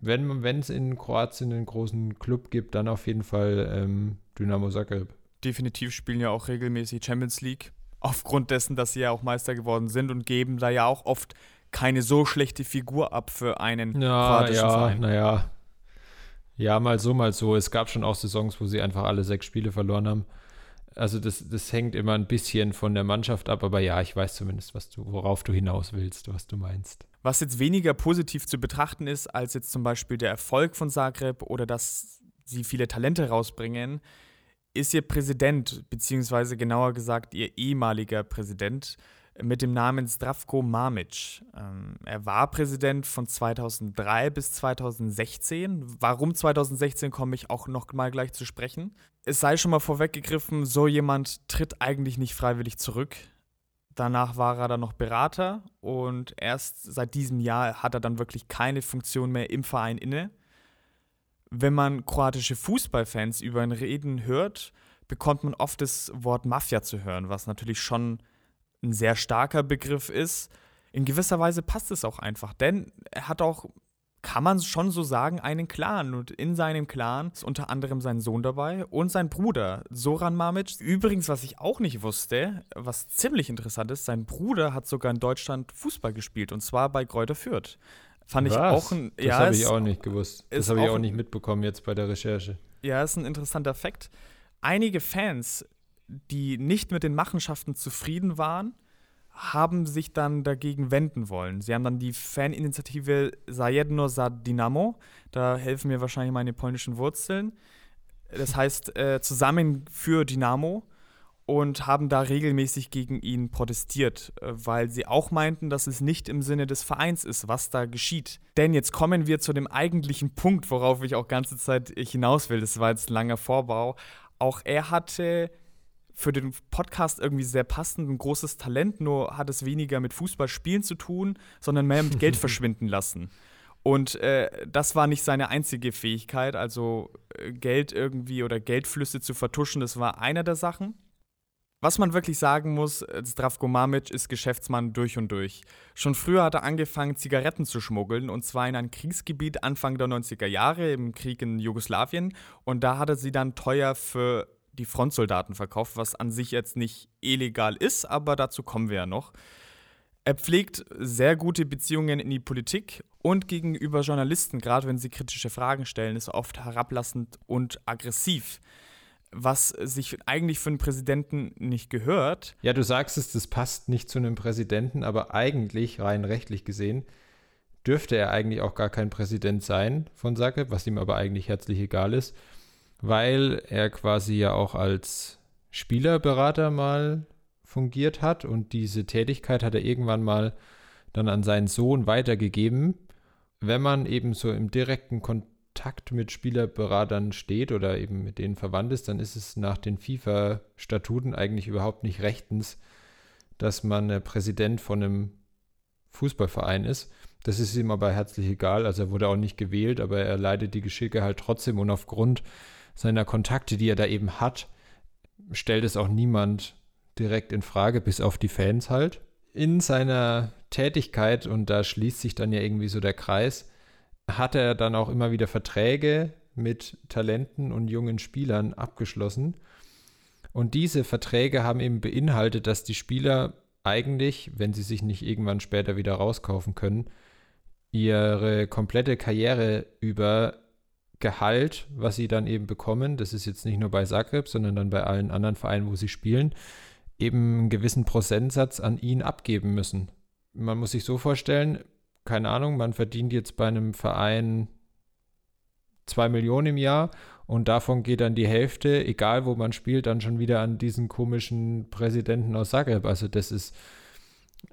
wenn es in Kroatien einen großen Club gibt, dann auf jeden Fall ähm, Dynamo Zagreb. Definitiv spielen ja auch regelmäßig Champions League, aufgrund dessen, dass sie ja auch Meister geworden sind und geben da ja auch oft keine so schlechte Figur ab für einen ja, kroatischen ja, Verein. Naja, ja, mal so, mal so. Es gab schon auch Saisons, wo sie einfach alle sechs Spiele verloren haben. Also das, das hängt immer ein bisschen von der Mannschaft ab, aber ja, ich weiß zumindest, was du, worauf du hinaus willst, was du meinst. Was jetzt weniger positiv zu betrachten ist, als jetzt zum Beispiel der Erfolg von Zagreb oder dass sie viele Talente rausbringen, ist ihr Präsident, beziehungsweise genauer gesagt ihr ehemaliger Präsident, mit dem Namen Zdravko Mamic. Ähm, er war Präsident von 2003 bis 2016. Warum 2016 komme ich auch noch mal gleich zu sprechen. Es sei schon mal vorweggegriffen, so jemand tritt eigentlich nicht freiwillig zurück. Danach war er dann noch Berater und erst seit diesem Jahr hat er dann wirklich keine Funktion mehr im Verein inne. Wenn man kroatische Fußballfans über ihn reden hört, bekommt man oft das Wort Mafia zu hören, was natürlich schon ein sehr starker Begriff ist. In gewisser Weise passt es auch einfach, denn er hat auch kann man schon so sagen, einen Clan. Und in seinem Clan ist unter anderem sein Sohn dabei und sein Bruder, Soran Mamic. Übrigens, was ich auch nicht wusste, was ziemlich interessant ist, sein Bruder hat sogar in Deutschland Fußball gespielt und zwar bei Kräuter Fürth. Fand was? ich auch ein. Das ja, habe ich auch nicht gewusst. Das habe ich auch nicht mitbekommen jetzt bei der Recherche. Ja, ist ein interessanter Fakt. Einige Fans, die nicht mit den Machenschaften zufrieden waren, haben sich dann dagegen wenden wollen. Sie haben dann die Faninitiative Zajedno za Dynamo, da helfen mir wahrscheinlich meine polnischen Wurzeln. Das heißt äh, zusammen für Dynamo und haben da regelmäßig gegen ihn protestiert, äh, weil sie auch meinten, dass es nicht im Sinne des Vereins ist, was da geschieht. Denn jetzt kommen wir zu dem eigentlichen Punkt, worauf ich auch ganze Zeit hinaus will. Das war jetzt ein langer Vorbau. Auch er hatte für den Podcast irgendwie sehr passend, ein großes Talent, nur hat es weniger mit Fußballspielen zu tun, sondern mehr mit Geld <laughs> verschwinden lassen. Und äh, das war nicht seine einzige Fähigkeit, also äh, Geld irgendwie oder Geldflüsse zu vertuschen, das war einer der Sachen. Was man wirklich sagen muss, äh, Zdravko Mamic ist Geschäftsmann durch und durch. Schon früher hat er angefangen, Zigaretten zu schmuggeln, und zwar in ein Kriegsgebiet Anfang der 90er Jahre, im Krieg in Jugoslawien. Und da hat er sie dann teuer für die Frontsoldaten verkauft, was an sich jetzt nicht illegal ist, aber dazu kommen wir ja noch. Er pflegt sehr gute Beziehungen in die Politik und gegenüber Journalisten, gerade wenn sie kritische Fragen stellen, ist er oft herablassend und aggressiv. Was sich eigentlich für einen Präsidenten nicht gehört. Ja, du sagst es, das passt nicht zu einem Präsidenten, aber eigentlich, rein rechtlich gesehen, dürfte er eigentlich auch gar kein Präsident sein von Zagreb, was ihm aber eigentlich herzlich egal ist weil er quasi ja auch als Spielerberater mal fungiert hat und diese Tätigkeit hat er irgendwann mal dann an seinen Sohn weitergegeben. Wenn man eben so im direkten Kontakt mit Spielerberatern steht oder eben mit denen verwandt ist, dann ist es nach den FIFA-Statuten eigentlich überhaupt nicht rechtens, dass man Präsident von einem Fußballverein ist. Das ist ihm aber herzlich egal. Also er wurde auch nicht gewählt, aber er leidet die Geschicke halt trotzdem und aufgrund seiner Kontakte, die er da eben hat, stellt es auch niemand direkt in Frage, bis auf die Fans halt. In seiner Tätigkeit, und da schließt sich dann ja irgendwie so der Kreis, hat er dann auch immer wieder Verträge mit Talenten und jungen Spielern abgeschlossen. Und diese Verträge haben eben beinhaltet, dass die Spieler eigentlich, wenn sie sich nicht irgendwann später wieder rauskaufen können, ihre komplette Karriere über Gehalt, was sie dann eben bekommen, das ist jetzt nicht nur bei Zagreb, sondern dann bei allen anderen Vereinen, wo sie spielen, eben einen gewissen Prozentsatz an ihn abgeben müssen. Man muss sich so vorstellen, keine Ahnung, man verdient jetzt bei einem Verein zwei Millionen im Jahr und davon geht dann die Hälfte, egal wo man spielt, dann schon wieder an diesen komischen Präsidenten aus Zagreb. Also das ist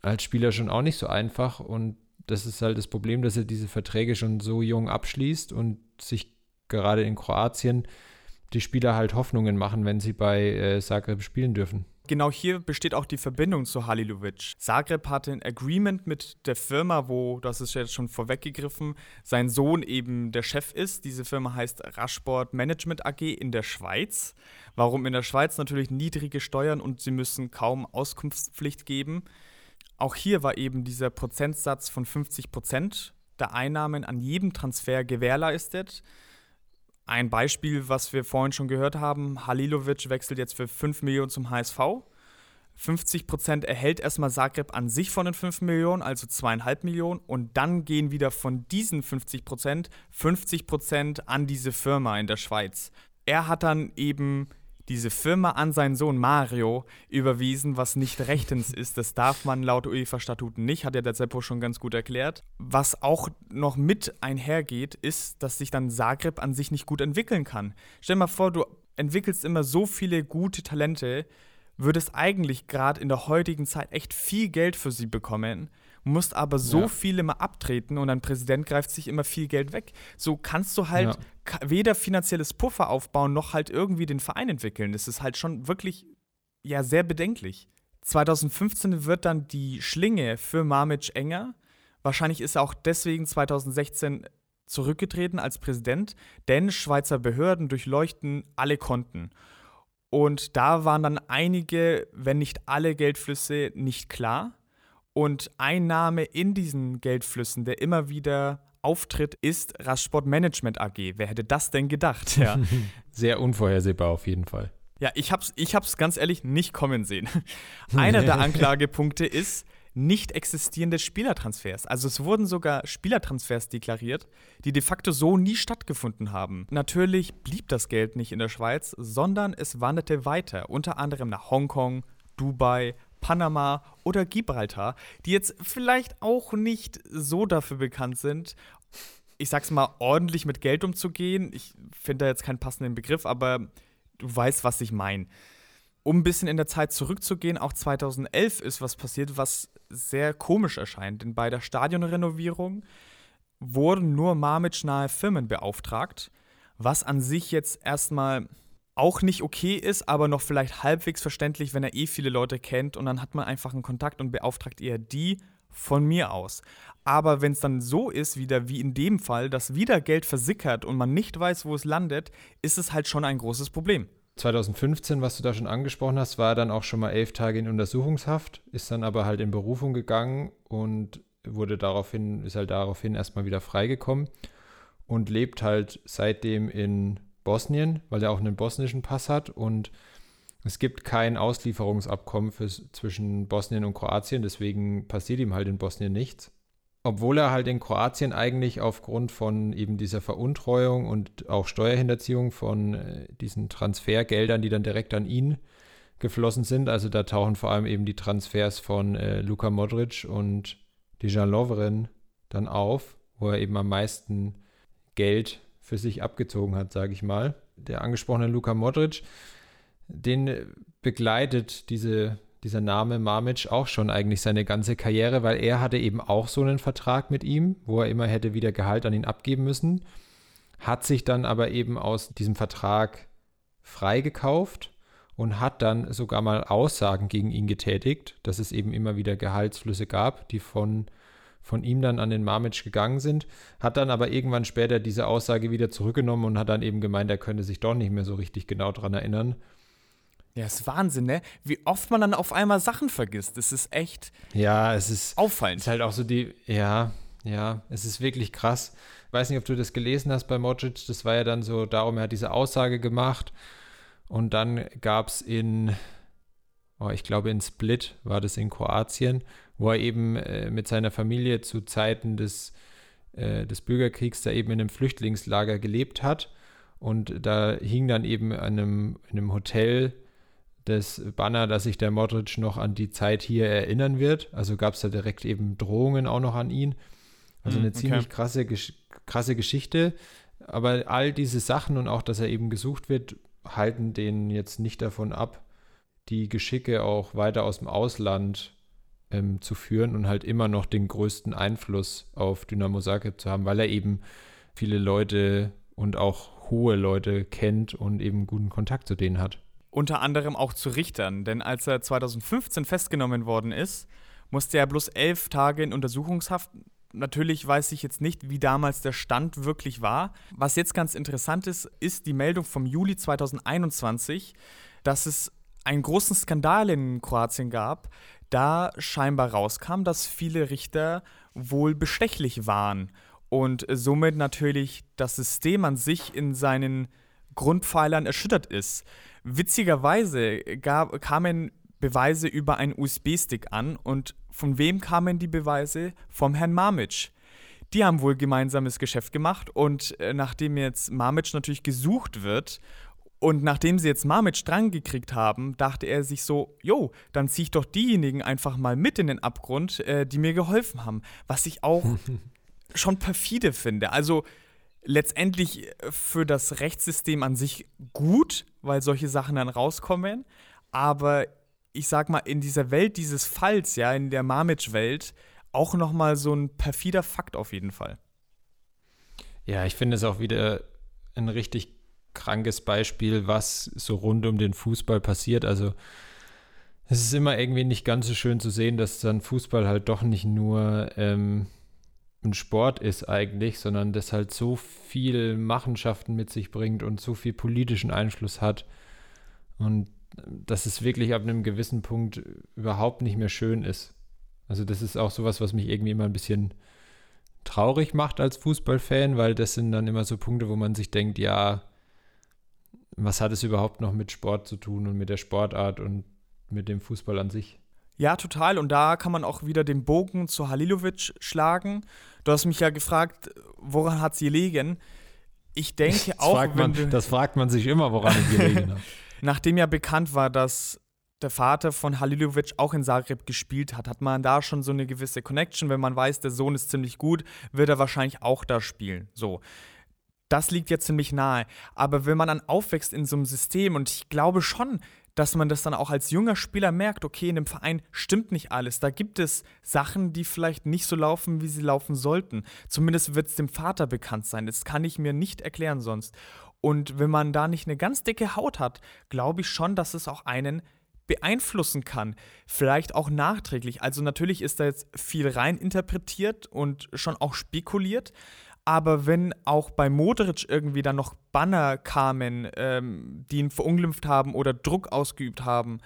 als Spieler schon auch nicht so einfach und das ist halt das Problem, dass er diese Verträge schon so jung abschließt und sich gerade in Kroatien die Spieler halt Hoffnungen machen, wenn sie bei äh, Zagreb spielen dürfen. Genau hier besteht auch die Verbindung zu Halilovic. Zagreb hatte ein Agreement mit der Firma, wo, das ist jetzt schon vorweggegriffen, sein Sohn eben der Chef ist. Diese Firma heißt Rasport Management AG in der Schweiz. Warum in der Schweiz? Natürlich niedrige Steuern und sie müssen kaum Auskunftspflicht geben. Auch hier war eben dieser Prozentsatz von 50 Prozent der Einnahmen an jedem Transfer gewährleistet. Ein Beispiel, was wir vorhin schon gehört haben, Halilovic wechselt jetzt für 5 Millionen zum HSV. 50 Prozent erhält erstmal Zagreb an sich von den 5 Millionen, also zweieinhalb Millionen. Und dann gehen wieder von diesen 50 Prozent 50 Prozent an diese Firma in der Schweiz. Er hat dann eben diese Firma an seinen Sohn Mario überwiesen, was nicht rechtens ist. Das darf man laut UEFA-Statuten nicht, hat ja der Zeppo schon ganz gut erklärt. Was auch noch mit einhergeht, ist, dass sich dann Zagreb an sich nicht gut entwickeln kann. Stell dir mal vor, du entwickelst immer so viele gute Talente, würdest eigentlich gerade in der heutigen Zeit echt viel Geld für sie bekommen musst aber so ja. viele mal abtreten und ein Präsident greift sich immer viel Geld weg. So kannst du halt ja. weder finanzielles Puffer aufbauen, noch halt irgendwie den Verein entwickeln. Das ist halt schon wirklich, ja, sehr bedenklich. 2015 wird dann die Schlinge für Mamic enger. Wahrscheinlich ist er auch deswegen 2016 zurückgetreten als Präsident, denn Schweizer Behörden durchleuchten alle Konten. Und da waren dann einige, wenn nicht alle Geldflüsse nicht klar. Und ein Name in diesen Geldflüssen, der immer wieder auftritt, ist Radsport Management AG. Wer hätte das denn gedacht? Ja. <laughs> Sehr unvorhersehbar auf jeden Fall. Ja, ich hab's, ich hab's ganz ehrlich nicht kommen sehen. <laughs> Einer der Anklagepunkte ist nicht existierende Spielertransfers. Also es wurden sogar Spielertransfers deklariert, die de facto so nie stattgefunden haben. Natürlich blieb das Geld nicht in der Schweiz, sondern es wanderte weiter, unter anderem nach Hongkong, Dubai, Panama oder Gibraltar, die jetzt vielleicht auch nicht so dafür bekannt sind, ich sag's mal, ordentlich mit Geld umzugehen. Ich finde da jetzt keinen passenden Begriff, aber du weißt, was ich meine. Um ein bisschen in der Zeit zurückzugehen, auch 2011 ist was passiert, was sehr komisch erscheint. Denn bei der Stadionrenovierung wurden nur Marmitsch-nahe Firmen beauftragt, was an sich jetzt erstmal auch nicht okay ist, aber noch vielleicht halbwegs verständlich, wenn er eh viele Leute kennt und dann hat man einfach einen Kontakt und beauftragt eher die von mir aus. Aber wenn es dann so ist, wieder wie in dem Fall, dass wieder Geld versickert und man nicht weiß, wo es landet, ist es halt schon ein großes Problem. 2015, was du da schon angesprochen hast, war dann auch schon mal elf Tage in Untersuchungshaft, ist dann aber halt in Berufung gegangen und wurde daraufhin, ist halt daraufhin erstmal wieder freigekommen und lebt halt seitdem in Bosnien, weil er auch einen bosnischen Pass hat und es gibt kein Auslieferungsabkommen für, zwischen Bosnien und Kroatien, deswegen passiert ihm halt in Bosnien nichts. Obwohl er halt in Kroatien eigentlich aufgrund von eben dieser Veruntreuung und auch Steuerhinterziehung von äh, diesen Transfergeldern, die dann direkt an ihn geflossen sind, also da tauchen vor allem eben die Transfers von äh, Luka Modric und Dejan Lovren dann auf, wo er eben am meisten Geld für sich abgezogen hat, sage ich mal. Der angesprochene Luka Modric den begleitet diese, dieser Name Mamic auch schon eigentlich seine ganze Karriere, weil er hatte eben auch so einen Vertrag mit ihm, wo er immer hätte wieder Gehalt an ihn abgeben müssen, hat sich dann aber eben aus diesem Vertrag freigekauft und hat dann sogar mal Aussagen gegen ihn getätigt, dass es eben immer wieder Gehaltsflüsse gab, die von, von ihm dann an den Mamic gegangen sind, hat dann aber irgendwann später diese Aussage wieder zurückgenommen und hat dann eben gemeint, er könnte sich doch nicht mehr so richtig genau daran erinnern ja, ist Wahnsinn, ne? Wie oft man dann auf einmal Sachen vergisst. Das ist echt ja, es ist auffallend. Es ist halt auch so die, ja, ja, es ist wirklich krass. Ich weiß nicht, ob du das gelesen hast bei Modric. Das war ja dann so darum, er hat diese Aussage gemacht. Und dann gab es in, oh, ich glaube in Split war das in Kroatien, wo er eben äh, mit seiner Familie zu Zeiten des, äh, des Bürgerkriegs da eben in einem Flüchtlingslager gelebt hat. Und da hing dann eben an einem, in einem Hotel das Banner, dass sich der Modric noch an die Zeit hier erinnern wird. Also gab es da direkt eben Drohungen auch noch an ihn. Also eine hm, okay. ziemlich krasse, krasse Geschichte. Aber all diese Sachen und auch, dass er eben gesucht wird, halten den jetzt nicht davon ab, die Geschicke auch weiter aus dem Ausland ähm, zu führen und halt immer noch den größten Einfluss auf Dynamo Zagreb zu haben, weil er eben viele Leute und auch hohe Leute kennt und eben guten Kontakt zu denen hat unter anderem auch zu Richtern, denn als er 2015 festgenommen worden ist, musste er bloß elf Tage in Untersuchungshaft. Natürlich weiß ich jetzt nicht, wie damals der Stand wirklich war. Was jetzt ganz interessant ist, ist die Meldung vom Juli 2021, dass es einen großen Skandal in Kroatien gab, da scheinbar rauskam, dass viele Richter wohl bestechlich waren und somit natürlich das System an sich in seinen Grundpfeilern erschüttert ist. Witzigerweise gab, kamen Beweise über einen USB-Stick an und von wem kamen die Beweise? Vom Herrn Mamic. Die haben wohl gemeinsames Geschäft gemacht und äh, nachdem jetzt Mamic natürlich gesucht wird und nachdem sie jetzt Mamic dran gekriegt haben, dachte er sich so, jo, dann ziehe ich doch diejenigen einfach mal mit in den Abgrund, äh, die mir geholfen haben. Was ich auch <laughs> schon perfide finde. Also letztendlich für das Rechtssystem an sich gut, weil solche Sachen dann rauskommen. Aber ich sag mal, in dieser Welt dieses Falls, ja, in der Mamic-Welt, auch nochmal so ein perfider Fakt auf jeden Fall. Ja, ich finde es auch wieder ein richtig krankes Beispiel, was so rund um den Fußball passiert. Also es ist immer irgendwie nicht ganz so schön zu sehen, dass dann Fußball halt doch nicht nur ähm, ein Sport ist eigentlich, sondern das halt so viel Machenschaften mit sich bringt und so viel politischen Einfluss hat und dass es wirklich ab einem gewissen Punkt überhaupt nicht mehr schön ist. Also das ist auch sowas, was mich irgendwie immer ein bisschen traurig macht als Fußballfan, weil das sind dann immer so Punkte, wo man sich denkt, ja, was hat es überhaupt noch mit Sport zu tun und mit der Sportart und mit dem Fußball an sich? Ja, total. Und da kann man auch wieder den Bogen zu Halilovic schlagen. Du hast mich ja gefragt, woran hat es gelegen? Ich denke das auch. Fragt man, das fragt man sich immer, woran es gelegen hat. <laughs> Nachdem ja bekannt war, dass der Vater von Halilovic auch in Zagreb gespielt hat, hat man da schon so eine gewisse Connection. Wenn man weiß, der Sohn ist ziemlich gut, wird er wahrscheinlich auch da spielen. So. Das liegt ja ziemlich nahe. Aber wenn man dann aufwächst in so einem System, und ich glaube schon, dass man das dann auch als junger Spieler merkt, okay, in dem Verein stimmt nicht alles. Da gibt es Sachen, die vielleicht nicht so laufen, wie sie laufen sollten. Zumindest wird es dem Vater bekannt sein. Das kann ich mir nicht erklären sonst. Und wenn man da nicht eine ganz dicke Haut hat, glaube ich schon, dass es auch einen beeinflussen kann. Vielleicht auch nachträglich. Also natürlich ist da jetzt viel rein interpretiert und schon auch spekuliert. Aber wenn auch bei Modric irgendwie dann noch Banner kamen, ähm, die ihn verunglimpft haben oder Druck ausgeübt haben,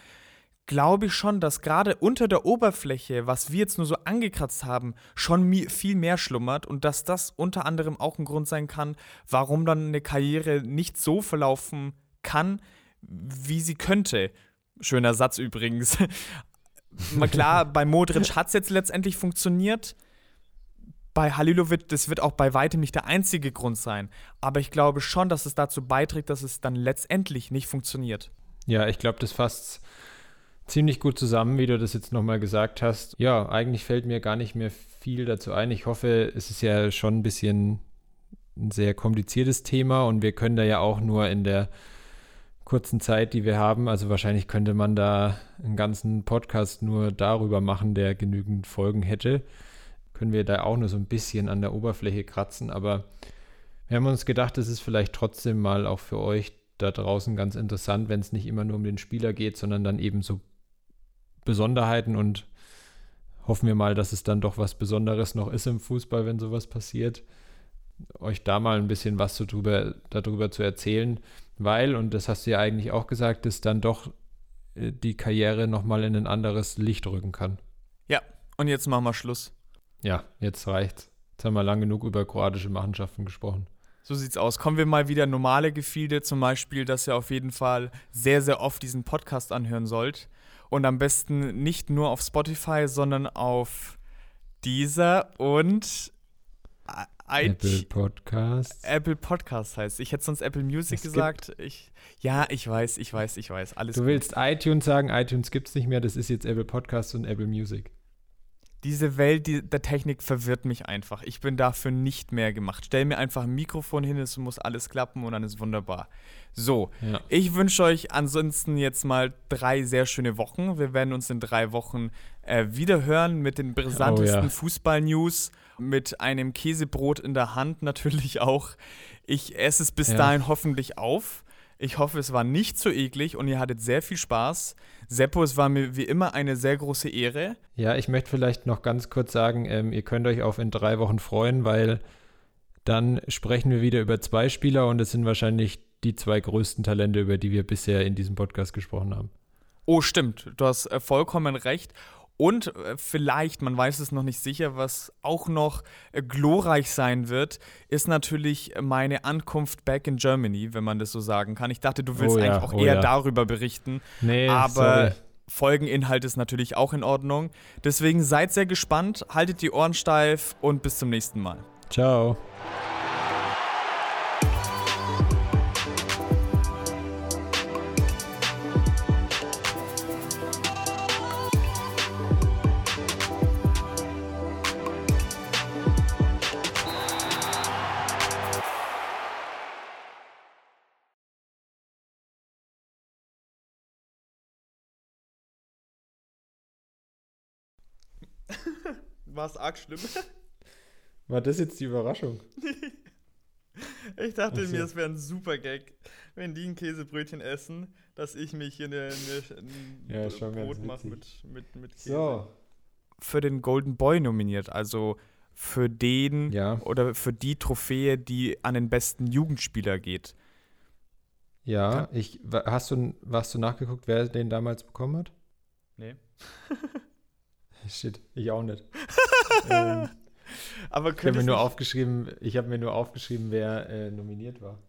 glaube ich schon, dass gerade unter der Oberfläche, was wir jetzt nur so angekratzt haben, schon viel mehr schlummert und dass das unter anderem auch ein Grund sein kann, warum dann eine Karriere nicht so verlaufen kann, wie sie könnte. Schöner Satz übrigens. <laughs> Mal klar, bei Modric hat es jetzt letztendlich funktioniert bei Halilovic, das wird auch bei weitem nicht der einzige Grund sein. Aber ich glaube schon, dass es dazu beiträgt, dass es dann letztendlich nicht funktioniert. Ja, ich glaube, das fasst ziemlich gut zusammen, wie du das jetzt nochmal gesagt hast. Ja, eigentlich fällt mir gar nicht mehr viel dazu ein. Ich hoffe, es ist ja schon ein bisschen ein sehr kompliziertes Thema und wir können da ja auch nur in der kurzen Zeit, die wir haben, also wahrscheinlich könnte man da einen ganzen Podcast nur darüber machen, der genügend Folgen hätte können wir da auch nur so ein bisschen an der Oberfläche kratzen. Aber wir haben uns gedacht, es ist vielleicht trotzdem mal auch für euch da draußen ganz interessant, wenn es nicht immer nur um den Spieler geht, sondern dann eben so Besonderheiten und hoffen wir mal, dass es dann doch was Besonderes noch ist im Fußball, wenn sowas passiert. Euch da mal ein bisschen was so drüber, darüber zu erzählen, weil, und das hast du ja eigentlich auch gesagt, es dann doch äh, die Karriere nochmal in ein anderes Licht rücken kann. Ja, und jetzt machen wir Schluss. Ja, jetzt reicht's. Jetzt haben wir lang genug über kroatische Machenschaften gesprochen. So sieht's aus. Kommen wir mal wieder normale Gefilde, zum Beispiel, dass ihr auf jeden Fall sehr, sehr oft diesen Podcast anhören sollt. Und am besten nicht nur auf Spotify, sondern auf dieser und Apple Podcast. Apple Podcast heißt. Ich hätte sonst Apple Music es gesagt. Ich, ja, ich weiß, ich weiß, ich weiß. Alles du gut. willst iTunes sagen, iTunes gibt's nicht mehr. Das ist jetzt Apple Podcast und Apple Music diese Welt die, der Technik verwirrt mich einfach. Ich bin dafür nicht mehr gemacht. Stell mir einfach ein Mikrofon hin, es muss alles klappen und dann ist wunderbar. So, ja. ich wünsche euch ansonsten jetzt mal drei sehr schöne Wochen. Wir werden uns in drei Wochen äh, wieder hören mit den brisantesten oh, ja. Fußball-News, mit einem Käsebrot in der Hand natürlich <laughs> auch. Ich esse es bis ja. dahin hoffentlich auf. Ich hoffe, es war nicht zu eklig und ihr hattet sehr viel Spaß. Seppo, es war mir wie immer eine sehr große Ehre. Ja, ich möchte vielleicht noch ganz kurz sagen, ähm, ihr könnt euch auf in drei Wochen freuen, weil dann sprechen wir wieder über zwei Spieler und es sind wahrscheinlich die zwei größten Talente, über die wir bisher in diesem Podcast gesprochen haben. Oh, stimmt. Du hast äh, vollkommen recht. Und äh, vielleicht, man weiß es noch nicht sicher, was auch noch äh, glorreich sein wird, ist natürlich meine Ankunft back in Germany, wenn man das so sagen kann. Ich dachte, du willst oh ja, eigentlich auch oh eher ja. darüber berichten. Nee, aber sorry. Folgeninhalt ist natürlich auch in Ordnung. Deswegen seid sehr gespannt, haltet die Ohren steif und bis zum nächsten Mal. Ciao. War es arg schlimm? <laughs> War das jetzt die Überraschung? <laughs> Ich dachte Ach mir, so. es wäre ein super Gag, wenn die ein Käsebrötchen essen, dass ich mich hier eine, eine, ein Ja, Brot mache mit, mit, mit Käse. So. Für den Golden Boy nominiert, also für den Ja, oder für die Trophäe, die an den besten Jugendspieler geht. ja. Ja. Ich, hast du, hast du nachgeguckt, wer den damals bekommen hat? Nee. <laughs> Shit, ich auch nicht. <laughs> ähm, Aber ich habe mir nur aufgeschrieben, ich habe mir nur aufgeschrieben, wer äh, nominiert war.